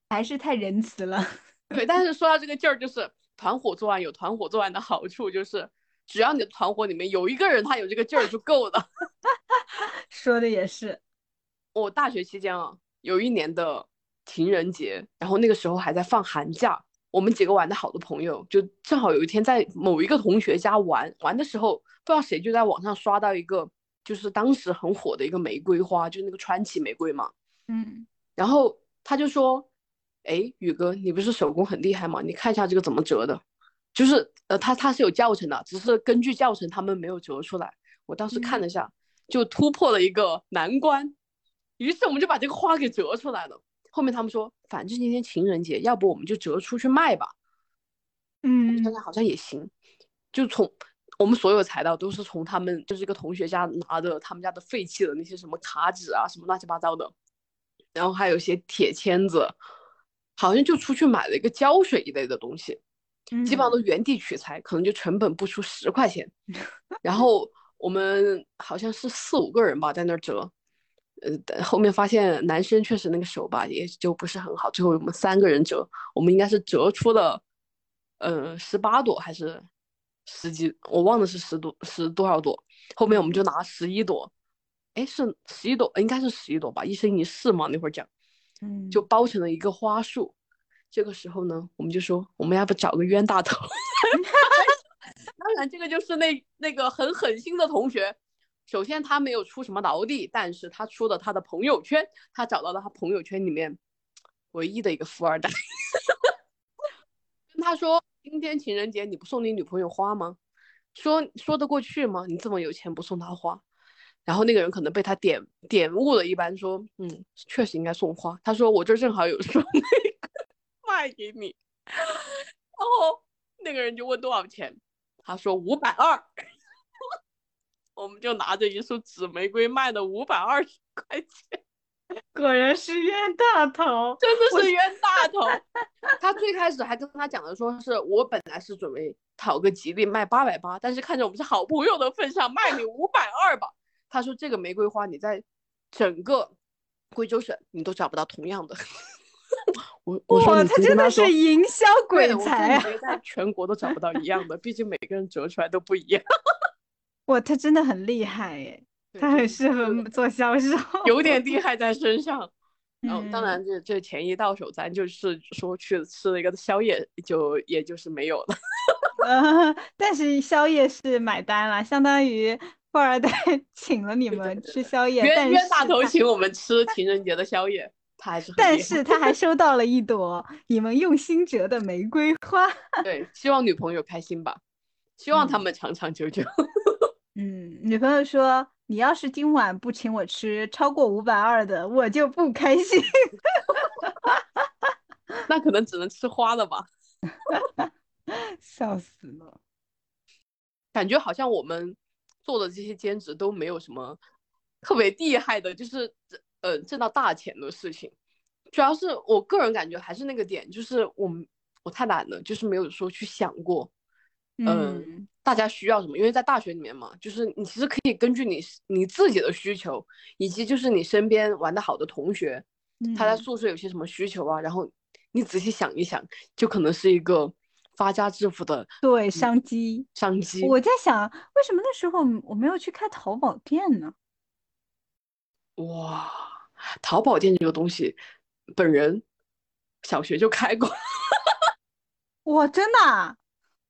S2: 还是太仁慈了。
S1: 对，但是说到这个劲儿，就是团伙作案有团伙作案的好处，就是只要你的团伙里面有一个人他有这个劲儿就够了。
S2: 说的也是。
S1: 我大学期间啊，有一年的情人节，然后那个时候还在放寒假，我们几个玩的好的朋友就正好有一天在某一个同学家玩，玩的时候不知道谁就在网上刷到一个，就是当时很火的一个玫瑰花，就是那个川崎玫瑰嘛。
S2: 嗯。
S1: 然后他就说：“哎，宇哥，你不是手工很厉害吗？你看一下这个怎么折的，就是呃，他他是有教程的，只是根据教程他们没有折出来。我当时看了一下，就突破了一个难关。于是我们就把这个花给折出来了。后面他们说，反正今天情人节，要不我们就折出去卖吧。
S2: 嗯，
S1: 想想好像也行。就从我们所有材料都是从他们就是一个同学家拿的他们家的废弃的那些什么卡纸啊，什么乱七八糟的。”然后还有一些铁签子，好像就出去买了一个胶水一类的东西，基本上都原地取材，可能就成本不出十块钱。然后我们好像是四五个人吧，在那儿折，呃，后面发现男生确实那个手吧也就不是很好，最后我们三个人折，我们应该是折出了，呃，十八朵还是十几，我忘了是十多十多少朵，后面我们就拿十一朵。哎，是十一朵，应该是十一朵吧，一生一世嘛。那会儿讲，
S2: 嗯，
S1: 就包成了一个花束。这个时候呢，我们就说，我们要不找个冤大头？当然，这个就是那那个很狠心的同学。首先，他没有出什么劳力，但是他出了他的朋友圈，他找到了他朋友圈里面唯一的一个富二代，跟他说：“今天情人节，你不送你女朋友花吗？说说得过去吗？你这么有钱，不送她花？”然后那个人可能被他点点悟了一般，说：“嗯，确实应该送花。”他说：“我这正好有束那个卖给你。”然后那个人就问多少钱，他说五百二。我们就拿着一束紫玫瑰卖了五百二十块钱，
S2: 果然是冤大头，
S1: 真的是冤大头。他最开始还跟他讲的，说是我本来是准备讨个吉利卖八百八，但是看着我们是好朋友的份上，卖你五百二吧。他说：“这个玫瑰花你在整个贵州省你都找不到同样的。”我 我说
S2: 他真的是营销鬼才啊！
S1: 在 全国都找不到一样的，毕竟每个人折出来都不一样。
S2: 哇，他真的很厉害耶！他很适合做销售，
S1: 有点厉害在身上。然后当然这这钱一到手，咱就是说去吃了一个宵夜，就也就是没有了。
S2: 嗯，但是宵夜是买单了，相当于。富二代 请了你们吃宵夜，
S1: 冤冤大头请我们吃情人节的宵夜，他还是，
S2: 但是他还收到了一朵你们用心折的玫瑰花。
S1: 对，希望女朋友开心吧，希望他们长长久久。
S2: 嗯，女朋友说，你要是今晚不请我吃超过五百二的，我就不开心。
S1: 那可能只能吃花了吧？
S2: 笑死了，
S1: 感觉好像我们。做的这些兼职都没有什么特别厉害的，就是呃挣到大钱的事情。主要是我个人感觉还是那个点，就是我我太懒了，就是没有说去想过，嗯，大家需要什么，因为在大学里面嘛，就是你其实可以根据你你自己的需求，以及就是你身边玩的好的同学，他在宿舍有些什么需求啊，然后你仔细想一想，就可能是一个发家致富的
S2: 对商机
S1: 商机。
S2: 我在想，为什么那时候我没有去开淘宝店呢？
S1: 哇，淘宝店这个东西，本人小学就开过。
S2: 哇，真的？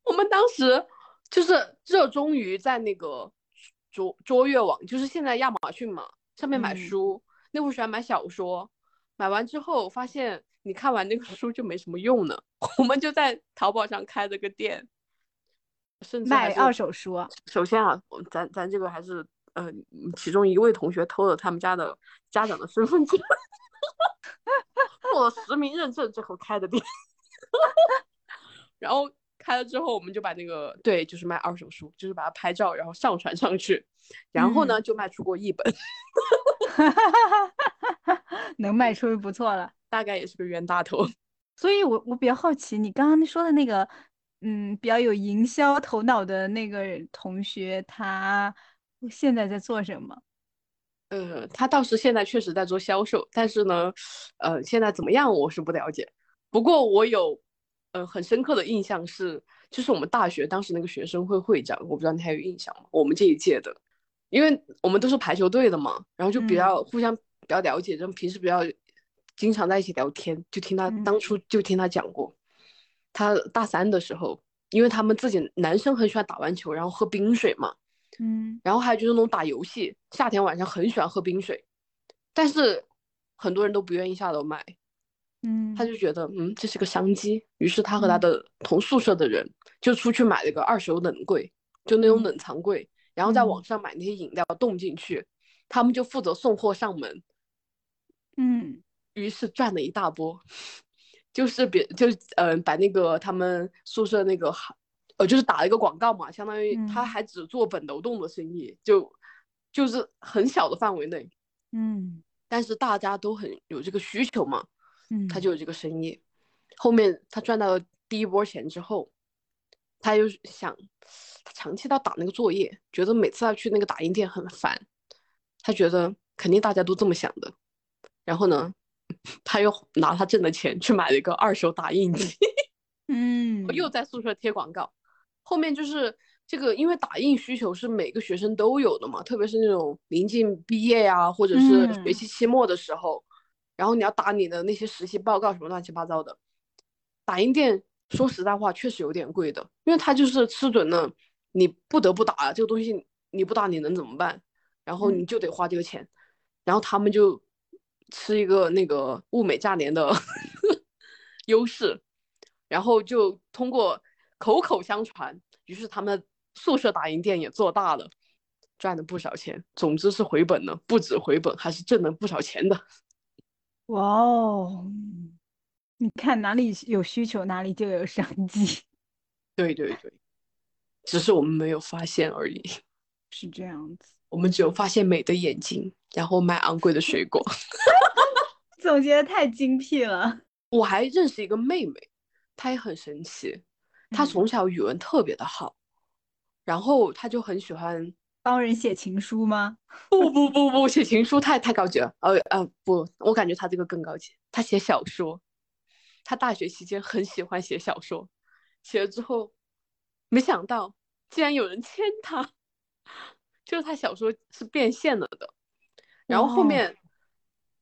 S1: 我们当时就是热衷于在那个卓卓越网，就是现在亚马逊嘛，上面买书。那会儿喜欢买小说，买完之后发现你看完那个书就没什么用呢，我们就在淘宝上开了个店，甚至
S2: 卖二手书。
S1: 首先啊，咱咱这个还是。呃，其中一位同学偷了他们家的家长的身份证，做了实名认证之后开的店，然后开了之后，我们就把那个对，就是卖二手书，就是把它拍照，然后上传上去，然后呢就卖出过一本，
S2: 能卖出就不错了，
S1: 大概也是个冤大头。
S2: 所以我我比较好奇，你刚刚说的那个，嗯，比较有营销头脑的那个同学，他。现在在做什么？
S1: 呃，他倒是现在确实在做销售，但是呢，呃，现在怎么样我是不了解。不过我有，呃，很深刻的印象是，就是我们大学当时那个学生会会长，我不知道你还有印象吗？我们这一届的，因为我们都是排球队的嘛，然后就比较互相比较了解，然后平时比较经常在一起聊天，就听他当初就听他讲过，他大三的时候，因为他们自己男生很喜欢打完球，然后喝冰水嘛。
S2: 嗯，
S1: 然后还有就是那种打游戏，夏天晚上很喜欢喝冰水，但是很多人都不愿意下楼买，
S2: 嗯，
S1: 他就觉得嗯这是个商机，于是他和他的同宿舍的人就出去买了个二手冷柜，就那种冷藏柜，然后在网上买那些饮料冻进去，他们就负责送货上门，
S2: 嗯，
S1: 于是赚了一大波，就是别就嗯把那个他们宿舍那个呃，就是打了一个广告嘛，相当于他还只做本楼栋的生意，就就是很小的范围内，
S2: 嗯，
S1: 但是大家都很有这个需求嘛，
S2: 嗯，
S1: 他就有这个生意。后面他赚到了第一波钱之后，他又想，他长期他打那个作业，觉得每次要去那个打印店很烦，他觉得肯定大家都这么想的，然后呢，他又拿他挣的钱去买了一个二手打印机，
S2: 嗯，
S1: 又在宿舍贴广告。后面就是这个，因为打印需求是每个学生都有的嘛，特别是那种临近毕业呀，或者是学期期末的时候，然后你要打你的那些实习报告什么乱七八糟的。打印店说实在话确实有点贵的，因为他就是吃准了你不得不打这个东西，你不打你能怎么办？然后你就得花这个钱，然后他们就吃一个那个物美价廉的 优势，然后就通过。口口相传，于是他们宿舍打印店也做大了，赚了不少钱。总之是回本了，不止回本，还是挣了不少钱的。
S2: 哇哦！你看哪里有需求，哪里就有商机。
S1: 对对对，只是我们没有发现而已。
S2: 是这样子，
S1: 我们只有发现美的眼睛，然后买昂贵的水果。
S2: 总结的太精辟了。
S1: 我还认识一个妹妹，她也很神奇。她从小语文特别的好，然后她就很喜欢
S2: 帮人写情书吗？
S1: 不不不不，写情书太太高级了。呃呃不，我感觉她这个更高级。她写小说，她大学期间很喜欢写小说，写了之后，没想到竟然有人签他，就是他小说是变现了的。然后后面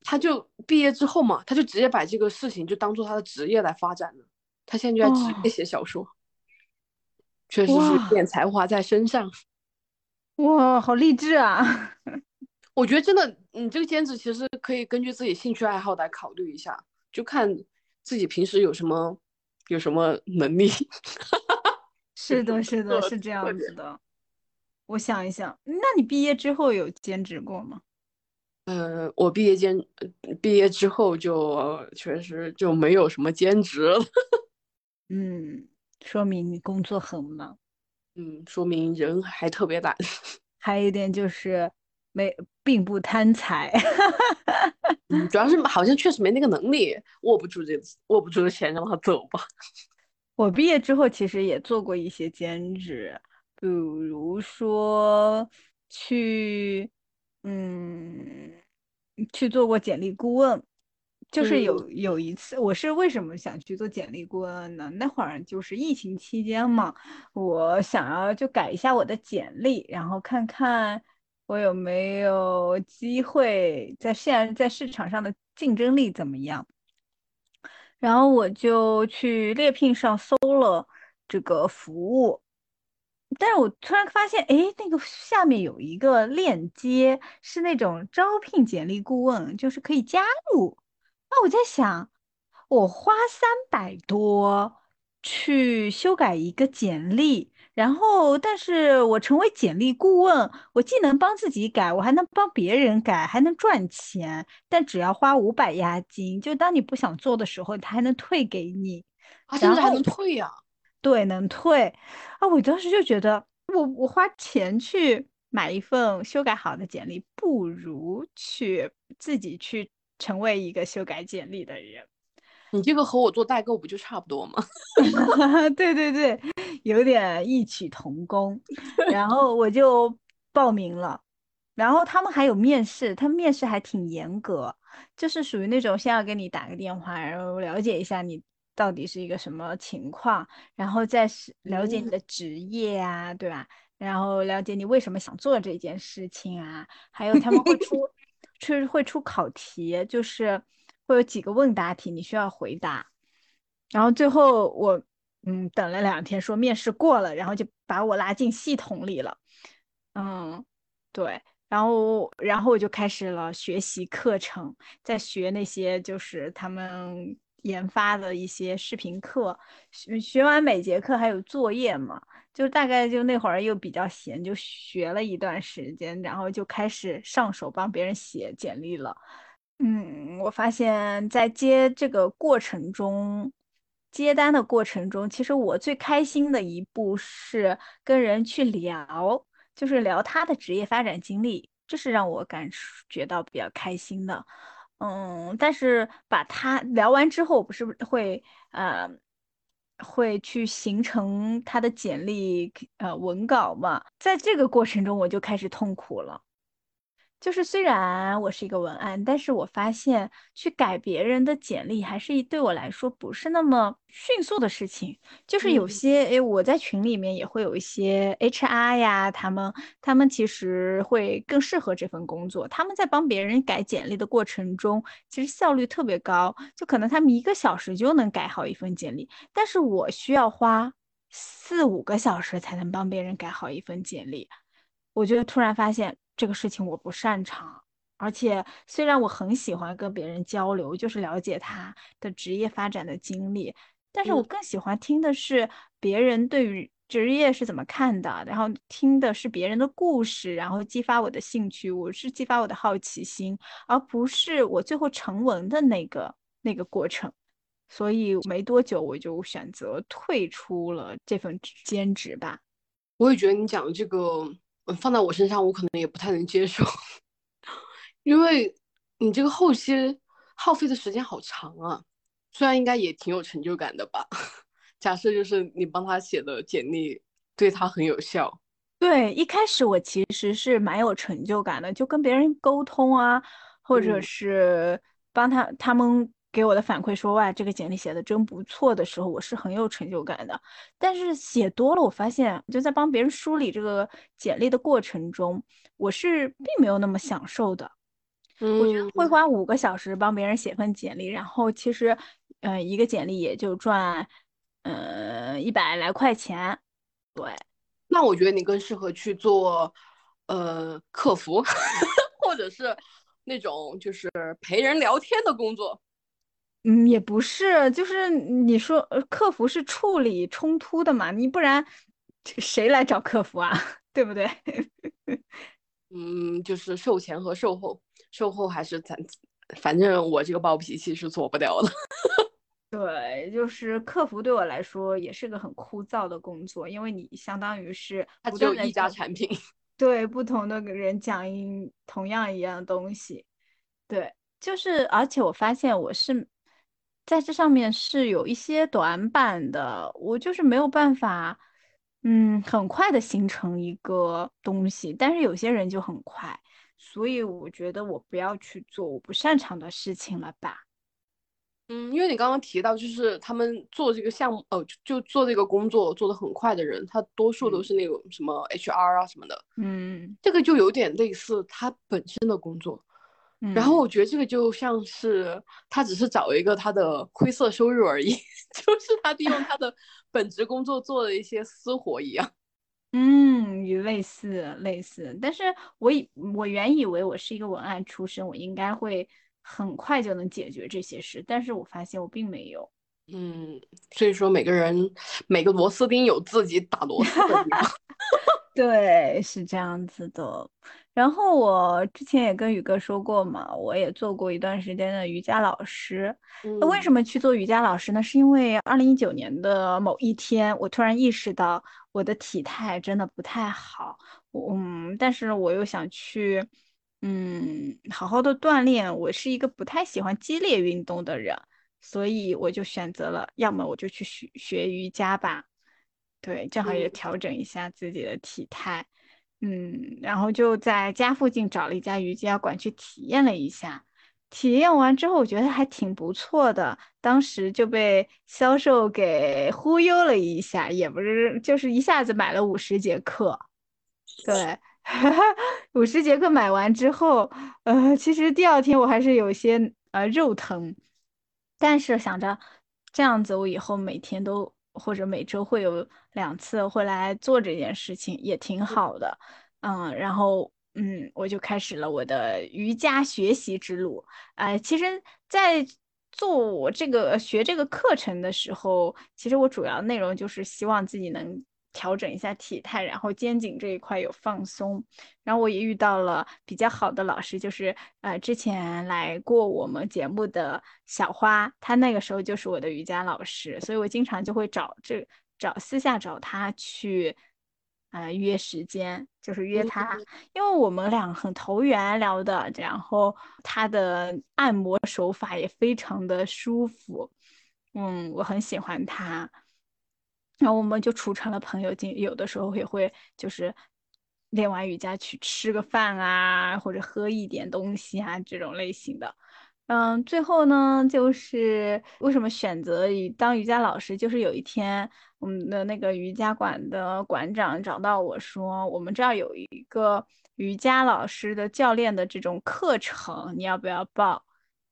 S1: 他就毕业之后嘛，他就直接把这个事情就当做他的职业来发展了。他现在就在职业写小说，确实是点才华在身上。
S2: 哇，好励志啊！
S1: 我觉得真的，你这个兼职其实可以根据自己兴趣爱好来考虑一下，就看自己平时有什么有什么能力。
S2: 是的，是的，是这样子的。我想一想，那你毕业之后有兼职过吗？
S1: 呃，我毕业兼毕业之后就确实就没有什么兼职了。
S2: 嗯，说明你工作很忙。
S1: 嗯，说明人还特别懒。
S2: 还有一点就是没，并不贪财。
S1: 嗯，主要是好像确实没那个能力，握不住这握不住的钱，让他走吧。
S2: 我毕业之后其实也做过一些兼职，比如说去，嗯，去做过简历顾问。就是有有一次，我是为什么想去做简历顾问呢？那会儿就是疫情期间嘛，我想要就改一下我的简历，然后看看我有没有机会在现在在市场上的竞争力怎么样。然后我就去猎聘上搜了这个服务，但是我突然发现，哎，那个下面有一个链接，是那种招聘简历顾问，就是可以加入。那我在想，我花三百多去修改一个简历，然后，但是我成为简历顾问，我既能帮自己改，我还能帮别人改，还能赚钱。但只要花五百押金，就当你不想做的时候，他还能退给你。
S1: 啊，甚至还能退呀？
S2: 对，能退。啊，我当时就觉得，我我花钱去买一份修改好的简历，不如去自己去。成为一个修改简历的人，
S1: 你这个和我做代购不就差不多吗？
S2: 对对对，有点异曲同工。然后我就报名了，然后他们还有面试，他们面试还挺严格，就是属于那种先要给你打个电话，然后了解一下你到底是一个什么情况，然后再是了解你的职业啊，对吧？然后了解你为什么想做这件事情啊，还有他们会出。确实会出考题，就是会有几个问答题，你需要回答。然后最后我嗯等了两天，说面试过了，然后就把我拉进系统里了。嗯，对，然后然后我就开始了学习课程，在学那些就是他们研发的一些视频课。学学完每节课还有作业嘛。就大概就那会儿又比较闲，就学了一段时间，然后就开始上手帮别人写简历了。嗯，我发现，在接这个过程中，接单的过程中，其实我最开心的一步是跟人去聊，就是聊他的职业发展经历，这是让我感觉到比较开心的。嗯，但是把他聊完之后，不是会呃。会去形成他的简历呃文稿嘛，在这个过程中我就开始痛苦了。就是虽然我是一个文案，但是我发现去改别人的简历还是对我来说不是那么迅速的事情。就是有些诶，我在群里面也会有一些 HR 呀，他们他们其实会更适合这份工作。他们在帮别人改简历的过程中，其实效率特别高，就可能他们一个小时就能改好一份简历。但是我需要花四五个小时才能帮别人改好一份简历。我就突然发现。这个事情我不擅长，而且虽然我很喜欢跟别人交流，就是了解他的职业发展的经历，但是我更喜欢听的是别人对于职业是怎么看的，然后听的是别人的故事，然后激发我的兴趣，我是激发我的好奇心，而不是我最后成文的那个那个过程。所以没多久我就选择退出了这份兼职吧。
S1: 我也觉得你讲的这个。放在我身上，我可能也不太能接受，因为你这个后期耗费的时间好长啊。虽然应该也挺有成就感的吧？假设就是你帮他写的简历对他很有效。
S2: 对，一开始我其实是蛮有成就感的，就跟别人沟通啊，或者是帮他他们。给我的反馈说，哇，这个简历写的真不错的时候，我是很有成就感的。但是写多了，我发现就在帮别人梳理这个简历的过程中，我是并没有那么享受的。
S1: 嗯，
S2: 我觉得会花五个小时帮别人写份简历，然后其实，嗯，一个简历也就赚，嗯，一百来块钱。对，
S1: 那我觉得你更适合去做，呃，客服，或者是那种就是陪人聊天的工作。
S2: 嗯，也不是，就是你说客服是处理冲突的嘛，你不然谁来找客服啊？对不对？
S1: 嗯，就是售前和售后，售后还是咱，反正我这个暴脾气是做不了的。
S2: 对，就是客服对我来说也是个很枯燥的工作，因为你相当于是
S1: 它只有一家产品，
S2: 对不同的人讲一同样一样东西，对，就是而且我发现我是。在这上面是有一些短板的，我就是没有办法，嗯，很快的形成一个东西，但是有些人就很快，所以我觉得我不要去做我不擅长的事情了吧。
S1: 嗯，因为你刚刚提到，就是他们做这个项目，哦，就做这个工作做的很快的人，他多数都是那种什么 HR 啊什么的。
S2: 嗯，
S1: 这个就有点类似他本身的工作。然后我觉得这个就像是他只是找一个他的灰色收入而已，就是他利用他的 本职工作做的一些私活一样。
S2: 嗯，与类似类似，但是我以我原以为我是一个文案出身，我应该会。很快就能解决这些事，但是我发现我并没有。
S1: 嗯，所以说每个人每个螺丝钉有自己打螺丝的地方。
S2: 对，是这样子的。然后我之前也跟宇哥说过嘛，我也做过一段时间的瑜伽老师。那为什么去做瑜伽老师呢？是因为二零一九年的某一天，我突然意识到我的体态真的不太好。嗯，但是我又想去。嗯，好好的锻炼。我是一个不太喜欢激烈运动的人，所以我就选择了，要么我就去学学瑜伽吧。对，正好也调整一下自己的体态。嗯，嗯然后就在家附近找了一家瑜伽馆去体验了一下。体验完之后，我觉得还挺不错的。当时就被销售给忽悠了一下，也不是，就是一下子买了五十节课。对。五十节课买完之后，呃，其实第二天我还是有些呃肉疼，但是想着这样子，我以后每天都或者每周会有两次会来做这件事情，也挺好的。嗯，然后嗯，我就开始了我的瑜伽学习之路。哎，其实，在做我这个学这个课程的时候，其实我主要内容就是希望自己能。调整一下体态，然后肩颈这一块有放松，然后我也遇到了比较好的老师，就是呃之前来过我们节目的小花，她那个时候就是我的瑜伽老师，所以我经常就会找这找私下找她去，呃约时间，就是约他，因为我们俩很投缘聊的，然后他的按摩手法也非常的舒服，嗯，我很喜欢他。然后我们就处成了朋友，经有的时候也会就是练完瑜伽去吃个饭啊，或者喝一点东西啊这种类型的。嗯，最后呢，就是为什么选择当瑜伽老师？就是有一天我们的那个瑜伽馆的馆长找到我说，我们这儿有一个瑜伽老师的教练的这种课程，你要不要报？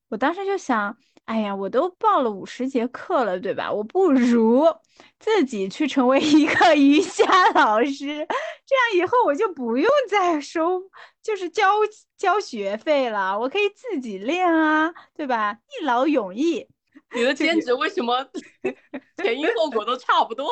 S2: 我当时就想。哎呀，我都报了五十节课了，对吧？我不如自己去成为一个瑜伽老师，这样以后我就不用再收，就是交交学费了，我可以自己练啊，对吧？一劳永逸。
S1: 你的兼职为什么前因后果都差不多？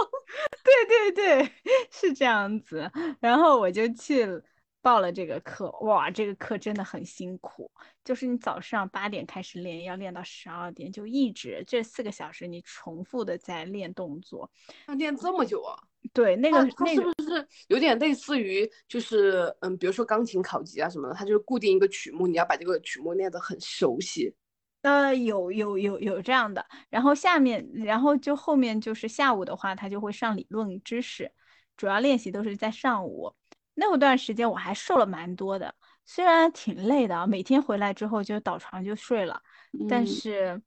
S2: 对 对对，是这样子。然后我就去了。报了这个课，哇，这个课真的很辛苦。就是你早上八点开始练，要练到十二点，就一直这四个小时你重复的在练动作，
S1: 要练这么久啊？
S2: 对，那个
S1: 那是不是有点类似于就是嗯，比如说钢琴考级啊什么的，它就是固定一个曲目，你要把这个曲目练得很熟悉。
S2: 呃，有有有有这样的。然后下面，然后就后面就是下午的话，他就会上理论知识，主要练习都是在上午。那段时间我还瘦了蛮多的，虽然挺累的啊，每天回来之后就倒床就睡了，但是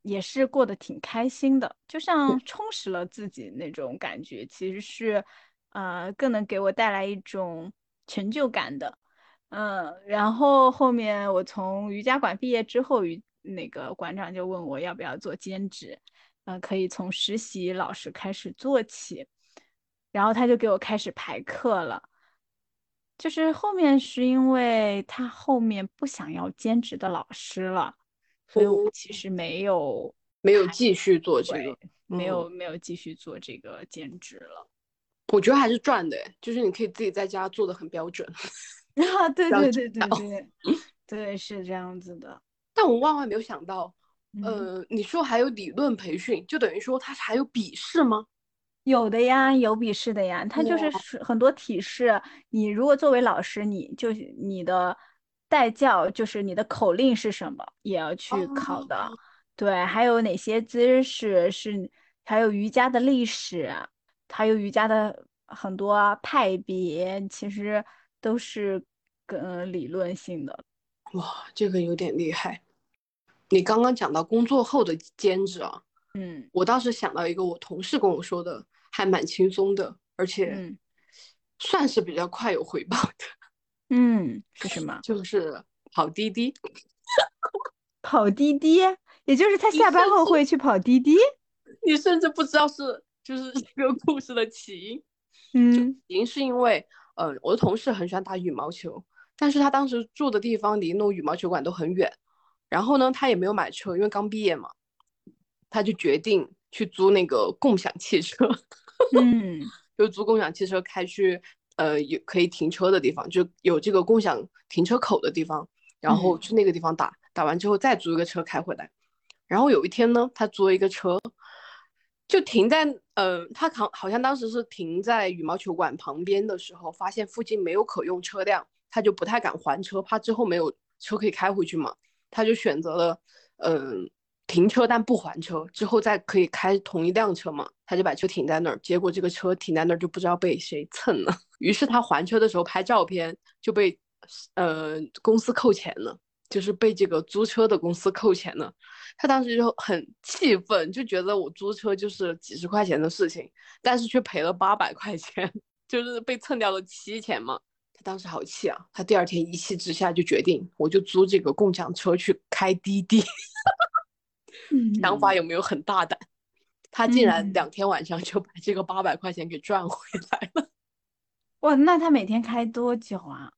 S2: 也是过得挺开心的，就像充实了自己那种感觉，其实是呃更能给我带来一种成就感的。嗯，然后后面我从瑜伽馆毕业之后，瑜那个馆长就问我要不要做兼职，嗯，可以从实习老师开始做起，然后他就给我开始排课了。就是后面是因为他后面不想要兼职的老师了，所以我其实没有
S1: 没有继续做这个，
S2: 没有没有继续做这个兼职了。
S1: 我觉得还是赚的，就是你可以自己在家做的很标准。
S2: 啊，对对对对对，对是这样子的。
S1: 但我万万没有想到，呃，你说还有理论培训，就等于说他还有笔试吗？
S2: 有的呀，有笔试的呀，它就是很多体式。你如果作为老师，你就你的带教就是你的口令是什么，也要去考的。对，还有哪些姿势是？还有瑜伽的历史，还有瑜伽的很多派别其实都是跟理论性的。
S1: 哇，这个有点厉害。你刚刚讲到工作后的兼职啊，
S2: 嗯，
S1: 我倒是想到一个我同事跟我说的，还蛮轻松的，而且算是比较快有回报的。
S2: 嗯，是什么？
S1: 就是跑滴滴。
S2: 跑滴滴，也就是他下班后会去跑滴滴。
S1: 你甚至不知道是就是这个故事的起因。
S2: 嗯，
S1: 起因是因为，呃，我的同事很喜欢打羽毛球，但是他当时住的地方离那种羽毛球馆都很远。然后呢，他也没有买车，因为刚毕业嘛，他就决定去租那个共享汽车。
S2: 嗯，
S1: 就租共享汽车开去，呃，有可以停车的地方，就有这个共享停车口的地方，然后去那个地方打，打完之后再租一个车开回来。然后有一天呢，他租了一个车，就停在，呃，他好好像当时是停在羽毛球馆旁边的时候，发现附近没有可用车辆，他就不太敢还车，怕之后没有车可以开回去嘛。他就选择了，嗯，停车但不还车，之后再可以开同一辆车嘛。他就把车停在那儿，结果这个车停在那儿就不知道被谁蹭了。于是他还车的时候拍照片就被，呃，公司扣钱了，就是被这个租车的公司扣钱了。他当时就很气愤，就觉得我租车就是几十块钱的事情，但是却赔了八百块钱，就是被蹭掉了七千嘛。他当时好气啊！他第二天一气之下就决定，我就租这个共享车去开滴滴。想法有没有很大胆？他竟然两天晚上就把这个八百块钱给赚回来了。
S2: 哇，那他每天开多久啊？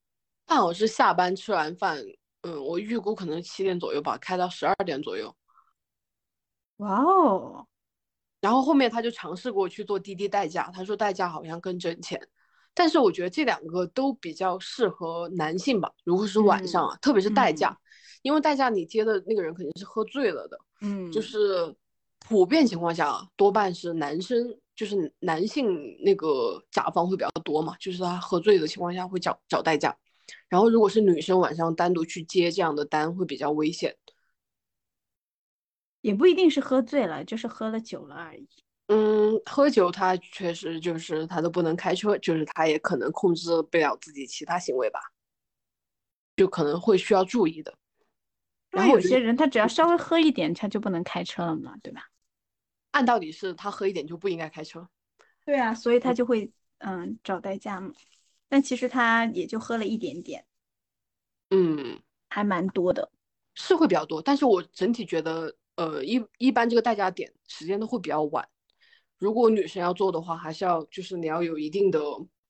S1: 他好像是下班吃完饭，嗯，我预估可能七点左右吧，开到十二点左右。
S2: 哇哦！
S1: 然后后面他就尝试过去做滴滴代驾，他说代驾好像更挣钱。但是我觉得这两个都比较适合男性吧。如果是晚上啊，特别是代驾，因为代驾你接的那个人肯定是喝醉了的。
S2: 嗯，
S1: 就是普遍情况下，多半是男生，就是男性那个甲方会比较多嘛。就是他喝醉的情况下会找找代驾，然后如果是女生晚上单独去接这样的单会比较危险。
S2: 也不一定是喝醉了，就是喝了酒了而已。
S1: 嗯，喝酒他确实就是他都不能开车，就是他也可能控制不了自己其他行为吧，就可能会需要注意的。然后
S2: 有些人他只要稍微喝一点，他就不能开车了嘛，对吧？
S1: 按道理是他喝一点就不应该开车。
S2: 对啊，所以他就会嗯找代驾嘛。但其实他也就喝了一点点，
S1: 嗯，
S2: 还蛮多的，
S1: 是会比较多。但是我整体觉得，呃，一一般这个代驾点时间都会比较晚。如果女生要做的话，还是要就是你要有一定的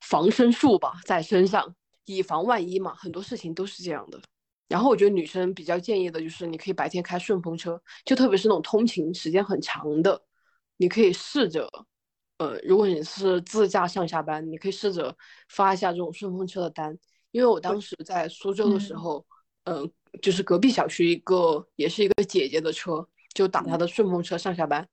S1: 防身术吧，在身上，以防万一嘛。很多事情都是这样的。然后我觉得女生比较建议的就是，你可以白天开顺风车，就特别是那种通勤时间很长的，你可以试着，呃，如果你是自驾上下班，你可以试着发一下这种顺风车的单。因为我当时在苏州的时候，嗯，就是隔壁小区一个也是一个姐姐的车，就打她的顺风车上下班。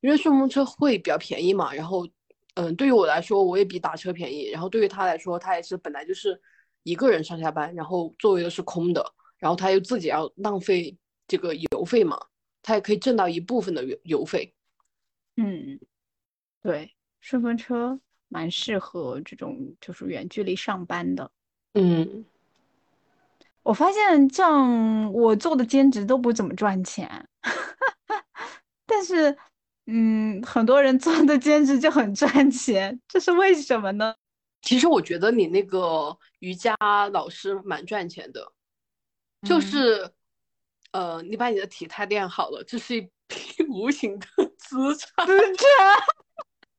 S1: 因为顺风车会比较便宜嘛，然后，嗯，对于我来说，我也比打车便宜。然后对于她来说，她也是本来就是一个人上下班，然后座位都是空的，然后他又自己要浪费这个油费嘛，他也可以挣到一部分的油油费。
S2: 嗯，对，顺风车蛮适合这种就是远距离上班的。
S1: 嗯，
S2: 我发现这样我做的兼职都不怎么赚钱，但是。嗯，很多人做的兼职就很赚钱，这是为什么呢？
S1: 其实我觉得你那个瑜伽老师蛮赚钱的，就是，呃，你把你的体态练好了，这是一笔 无形的资产。
S2: 资产，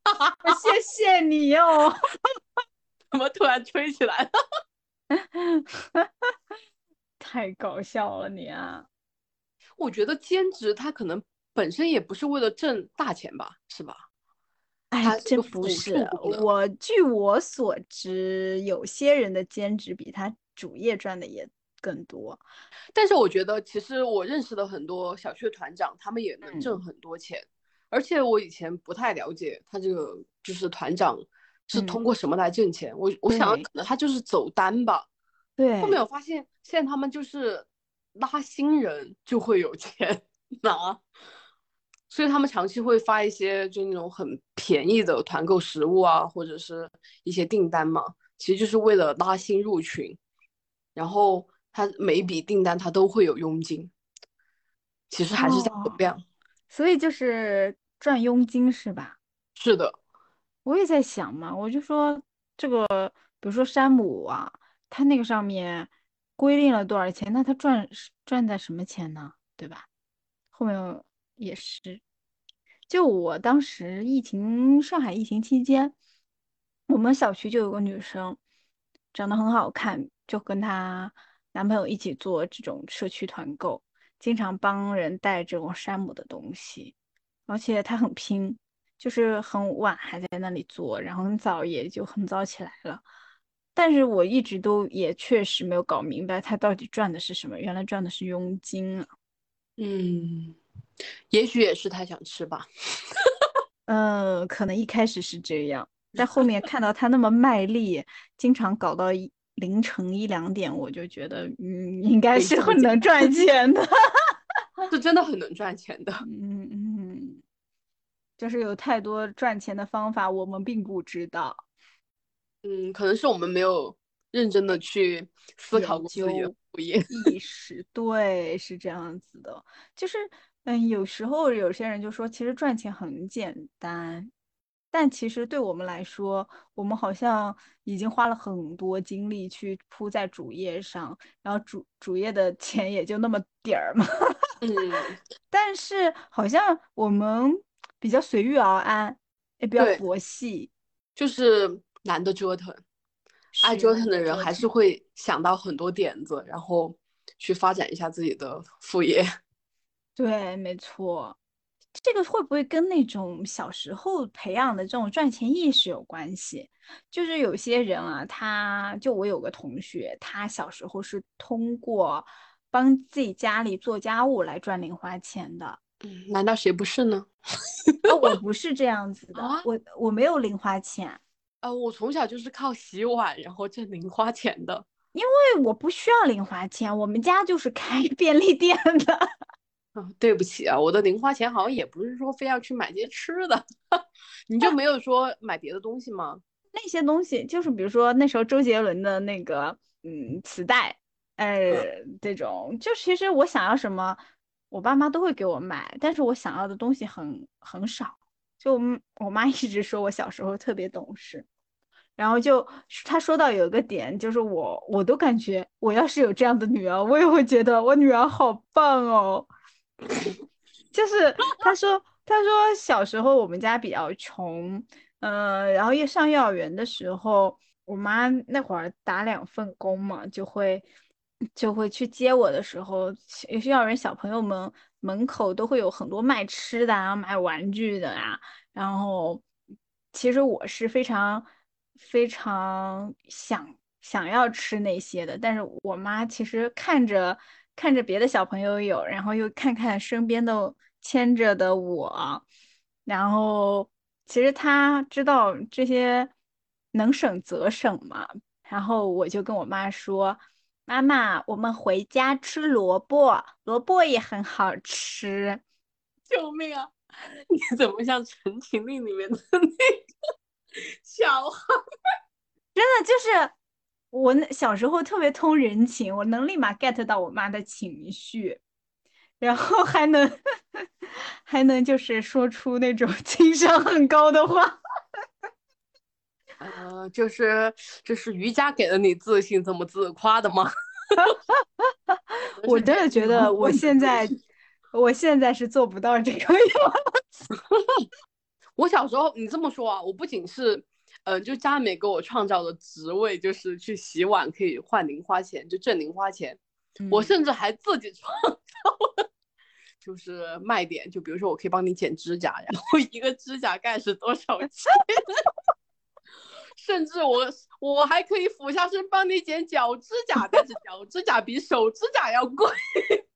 S2: 谢谢你哦！
S1: 怎么突然吹起来了？
S2: 太搞笑了你啊！
S1: 我觉得兼职它可能。本身也不是为了挣大钱吧，是吧？
S2: 哎，这不是我。据我所知，有些人的兼职比他主业赚的也更多。
S1: 但是我觉得，其实我认识的很多小区团长，他们也能挣很多钱。而且我以前不太了解他这个，就是团长是通过什么来挣钱。我我想可能他就是走单吧。
S2: 对。
S1: 后面我发现，现在他们就是拉新人就会有钱 拿。所以他们长期会发一些就那种很便宜的团购食物啊，或者是一些订单嘛，其实就是为了拉新入群。然后他每一笔订单他都会有佣金，其实还是在流量，
S2: 所以就是赚佣金是吧？
S1: 是的，
S2: 我也在想嘛，我就说这个，比如说山姆啊，他那个上面规定了多少钱，那他赚赚在什么钱呢？对吧？后面也是，就我当时疫情上海疫情期间，我们小区就有个女生，长得很好看。就跟她男朋友一起做这种社区团购，经常帮人带这种山姆的东西，而且她很拼，就是很晚还在那里做，然后很早也就很早起来了。但是我一直都也确实没有搞明白她到底赚的是什么，原来赚的是佣金啊。
S1: 嗯，也许也是他想吃吧。
S2: 嗯，可能一开始是这样，在后面看到他那么卖力，经常搞到。凌晨一两点，我就觉得，嗯，应该是很能赚 钱的，
S1: 是真的很能赚钱的。
S2: 嗯嗯，就是有太多赚钱的方法，我们并不知道。
S1: 嗯，可能是我们没有认真的去思考过自己的副业
S2: 意识。对，是这样子的。就是，嗯，有时候有些人就说，其实赚钱很简单。但其实对我们来说，我们好像已经花了很多精力去铺在主业上，然后主主业的钱也就那么点儿嘛。
S1: 嗯。
S2: 但是好像我们比较随遇而安，也比较佛系，
S1: 就是懒得折腾。爱折腾的人还是会想到很多点子，然后去发展一下自己的副业。
S2: 对，没错。这个会不会跟那种小时候培养的这种赚钱意识有关系？就是有些人啊，他就我有个同学，他小时候是通过帮自己家里做家务来赚零花钱的。
S1: 嗯，难道谁不是呢？
S2: 啊，我不是这样子的，我我没有零花钱。
S1: 呃，我从小就是靠洗碗然后挣零花钱的。
S2: 因为我不需要零花钱，我们家就是开便利店的。
S1: 对不起啊，我的零花钱好像也不是说非要去买些吃的，你就没有说买别的东西吗？
S2: 那些东西就是比如说那时候周杰伦的那个嗯磁带，呃这种，就其实我想要什么，我爸妈都会给我买，但是我想要的东西很很少。就我妈一直说我小时候特别懂事，然后就她说到有一个点，就是我我都感觉我要是有这样的女儿，我也会觉得我女儿好棒哦。就是他说，他说小时候我们家比较穷，嗯，然后一上幼儿园的时候，我妈那会儿打两份工嘛，就会就会去接我的时候，幼儿园小朋友们门口都会有很多卖吃的啊，卖玩具的啊，然后其实我是非常非常想想要吃那些的，但是我妈其实看着。看着别的小朋友有，然后又看看身边的牵着的我，然后其实他知道这些能省则省嘛。然后我就跟我妈说：“妈妈，我们回家吃萝卜，萝卜也很好吃。”
S1: 救命啊！你怎么像《陈情令》里面的那个小孩？
S2: 真的就是。我那小时候特别通人情，我能立马 get 到我妈的情绪，然后还能还能就是说出那种 情商很高的话。
S1: 呃，就是这是瑜伽给了你自信，这么自夸的吗？
S2: 我真的觉得我现在我现在是做不到这个样子。
S1: 我小时候你这么说啊，我不仅是。嗯，就家里面给我创造的职位就是去洗碗，可以换零花钱，就挣零花钱。我甚至还自己创造了，就是卖点，就比如说我可以帮你剪指甲，然后一个指甲盖是多少钱？甚至我我还可以俯下身帮你剪脚指甲，但是脚指甲比手指甲要贵。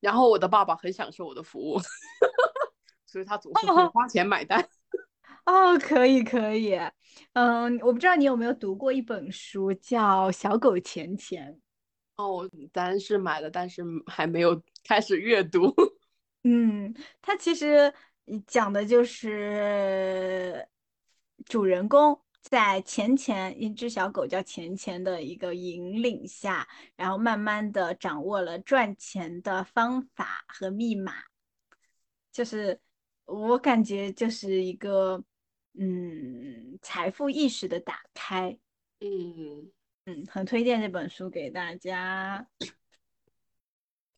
S1: 然后我的爸爸很享受我的服务，所以他总是会花钱买单。
S2: 哦，可以可以，嗯，我不知道你有没有读过一本书，叫《小狗钱钱》。
S1: 哦，当然是买了，但是还没有开始阅读。
S2: 嗯，它其实讲的就是主人公在钱钱一只小狗叫钱钱的一个引领下，然后慢慢的掌握了赚钱的方法和密码，就是我感觉就是一个嗯财富意识的打开，
S1: 嗯
S2: 嗯，很推荐这本书给大家。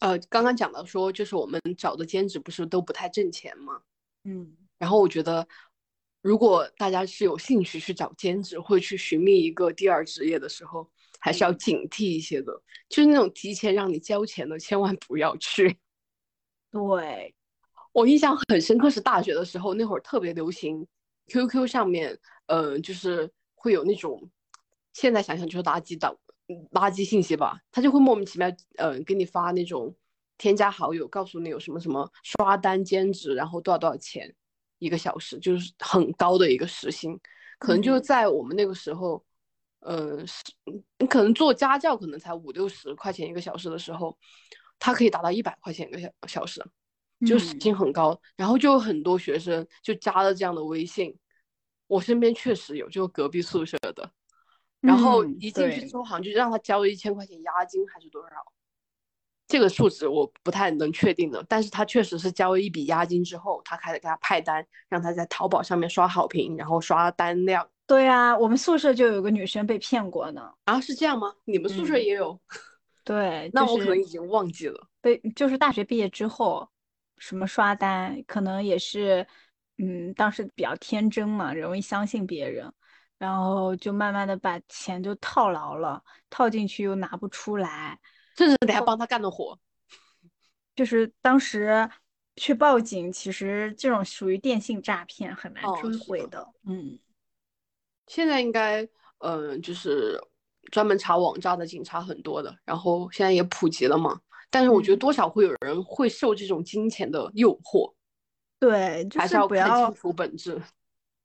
S1: 呃，刚刚讲到说，就是我们找的兼职不是都不太挣钱吗？
S2: 嗯，
S1: 然后我觉得，如果大家是有兴趣去找兼职，会去寻觅一个第二职业的时候，还是要警惕一些的。就是那种提前让你交钱的，千万不要去。
S2: 对，
S1: 我印象很深刻，是大学的时候，那会儿特别流行，QQ 上面，呃，就是会有那种，现在想想就是垃圾档。垃圾信息吧，他就会莫名其妙，嗯，给你发那种添加好友，告诉你有什么什么刷单兼职，然后多少多少钱一个小时，就是很高的一个时薪，可能就在我们那个时候，嗯，是你可能做家教可能才五六十块钱一个小时的时候，他可以达到一百块钱一个小小时，就时薪很高，然后就有很多学生就加了这样的微信，我身边确实有，就隔壁宿舍的。然后一进去之后，好像就让他交了一千块钱押金还是多少，这个数值我不太能确定的。但是他确实是交了一笔押金之后，他开始给他派单，让他在淘宝上面刷好评，然后刷单量。
S2: 对啊，我们宿舍就有个女生被骗过呢。
S1: 啊，是这样吗？你们宿舍也有？
S2: 对，
S1: 那我可能已经忘记了。
S2: 被就是大学毕业之后，什么刷单，可能也是，嗯，当时比较天真嘛，容易相信别人。然后就慢慢的把钱就套牢了，套进去又拿不出来，
S1: 甚至得还帮他干的活。
S2: 就是当时去报警，其实这种属于电信诈骗，很难追回的。嗯，
S1: 现在应该，嗯，就是专门查网诈的警察很多的，然后现在也普及了嘛。但是我觉得多少会有人会受这种金钱的诱惑。
S2: 对，
S1: 还是要看清楚本质。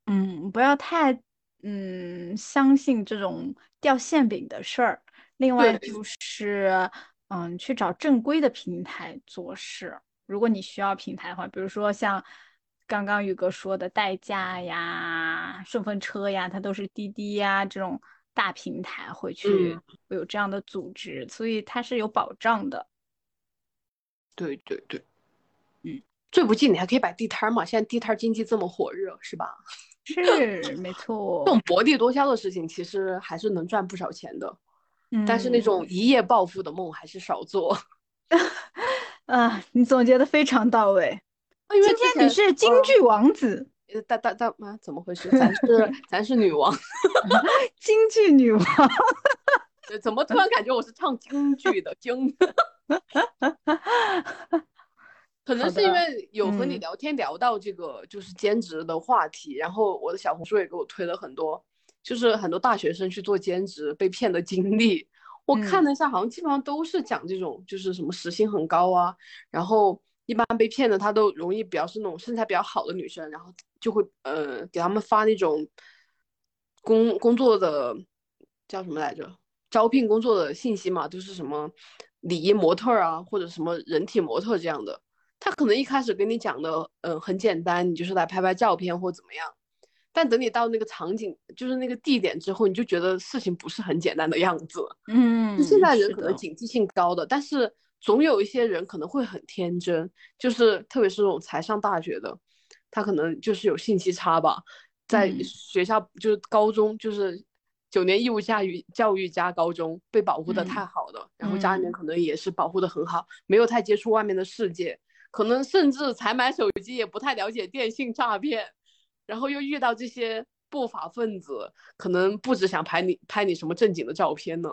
S2: 嗯，不要太。嗯，相信这种掉馅饼的事儿。另外就是，嗯，去找正规的平台做事。如果你需要平台的话，比如说像刚刚宇哥说的代驾呀、顺风车呀，它都是滴滴呀这种大平台会去会有这样的组织，所以它是有保障的。
S1: 对对对，
S2: 嗯，
S1: 最不济你还可以摆地摊嘛，现在地摊经济这么火热，是吧？
S2: 是没错，
S1: 这种薄利多销的事情其实还是能赚不少钱的，但是那种一夜暴富的梦还是少做。
S2: 啊，你总结的非常到位。今天你是京剧王子，
S1: 大大大妈怎么回事？咱是 咱是女王，
S2: 京剧女王。
S1: 怎么突然感觉我是唱京剧的京？可能是因为有和你聊天聊到这个就是兼职的话题，然后我的小红书也给我推了很多，就是很多大学生去做兼职被骗的经历。我看了一下，好像基本上都是讲这种，就是什么时薪很高啊，然后一般被骗的他都容易比较是那种身材比较好的女生，然后就会呃给他们发那种工工作的叫什么来着，招聘工作的信息嘛，就是什么礼仪模特啊或者什么人体模特这样的。他可能一开始跟你讲的，嗯，很简单，你就是来拍拍照片或怎么样。但等你到那个场景，就是那个地点之后，你就觉得事情不是很简单的样子。
S2: 嗯，
S1: 现在人可能警惕性高的，但是总有一些人可能会很天真，就是特别是那种才上大学的，他可能就是有信息差吧，在学校就是高中就是九年义务教育教育加高中被保护的太好了，然后家里面可能也是保护的很好，没有太接触外面的世界。可能甚至才买手机也不太了解电信诈骗，然后又遇到这些不法分子，可能不止想拍你拍你什么正经的照片呢，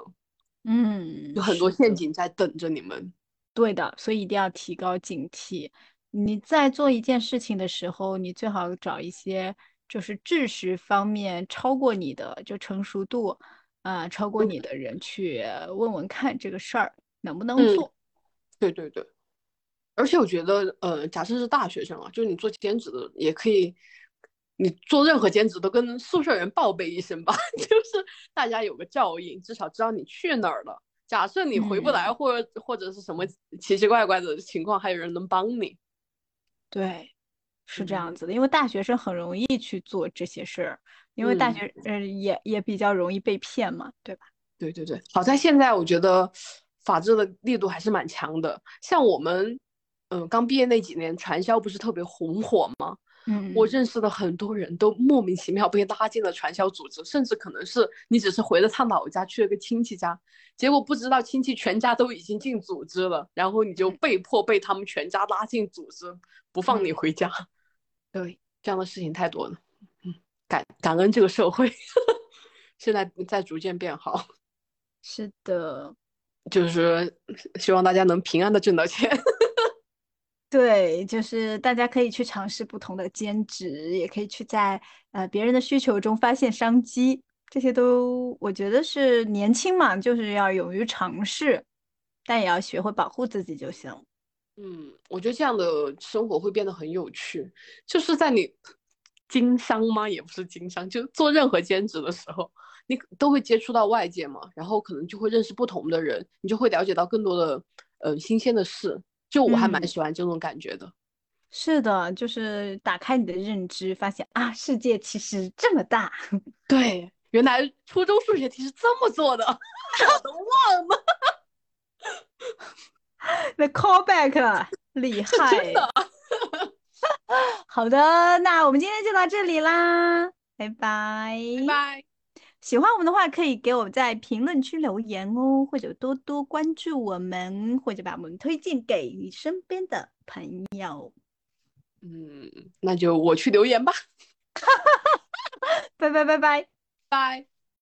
S2: 嗯，
S1: 有很多陷阱在等着你们。
S2: 对的，所以一定要提高警惕。你在做一件事情的时候，你最好找一些就是知识方面超过你的，就成熟度啊超过你的人去问问看这个事儿能不能做。
S1: 对对对。而且我觉得，呃，假设是大学生啊，就是你做兼职的，也可以，你做任何兼职都跟宿舍人报备一声吧，就是大家有个照应，至少知道你去哪儿了。假设你回不来，或者或者是什么奇奇怪怪的情况，还有人能帮你。
S2: 对，是这样子的，因为大学生很容易去做这些事儿，因为大学呃也也比较容易被骗嘛，对吧？
S1: 对对对，好在现在我觉得法治的力度还是蛮强的。像我们，嗯，刚毕业那几年，传销不是特别红火吗？
S2: 嗯，
S1: 我认识的很多人都莫名其妙被拉进了传销组织，甚至可能是你只是回了趟老家，去了个亲戚家，结果不知道亲戚全家都已经进组织了，然后你就被迫被他们全家拉进组织，不放你回家。对，这样的事情太多了。嗯，感感恩这个社会，现在在逐渐变好。
S2: 是的，
S1: 就是希望大家能平安的挣到钱。
S2: 对，就是大家可以去尝试不同的兼职，也可以去在呃别人的需求中发现商机，这些都我觉得是年轻嘛，就是要勇于尝试，但也要学会保护自己就行。
S1: 嗯，我觉得这样的生活会变得很有趣，就是在你经商吗？也不是经商，就做任何兼职的时候，你都会接触到外界嘛，然后可能就会认识不同的人，你就会了解到更多的呃新鲜的事。就我还蛮喜欢这种感觉的，
S2: 是的，就是打开你的认知，发现啊，世界其实这么大。
S1: 对，原来初中数学题是这么做的，我都忘了。
S2: The callback 厉 害，
S1: 真的。
S2: 好的，那我们今天就到这里啦，拜拜，
S1: 拜拜。
S2: 喜欢我们的话，可以给我在评论区留言哦，或者多多关注我们，或者把我们推荐给你身边的朋友。
S1: 嗯，那就我去留言吧。
S2: 拜拜拜拜
S1: 拜。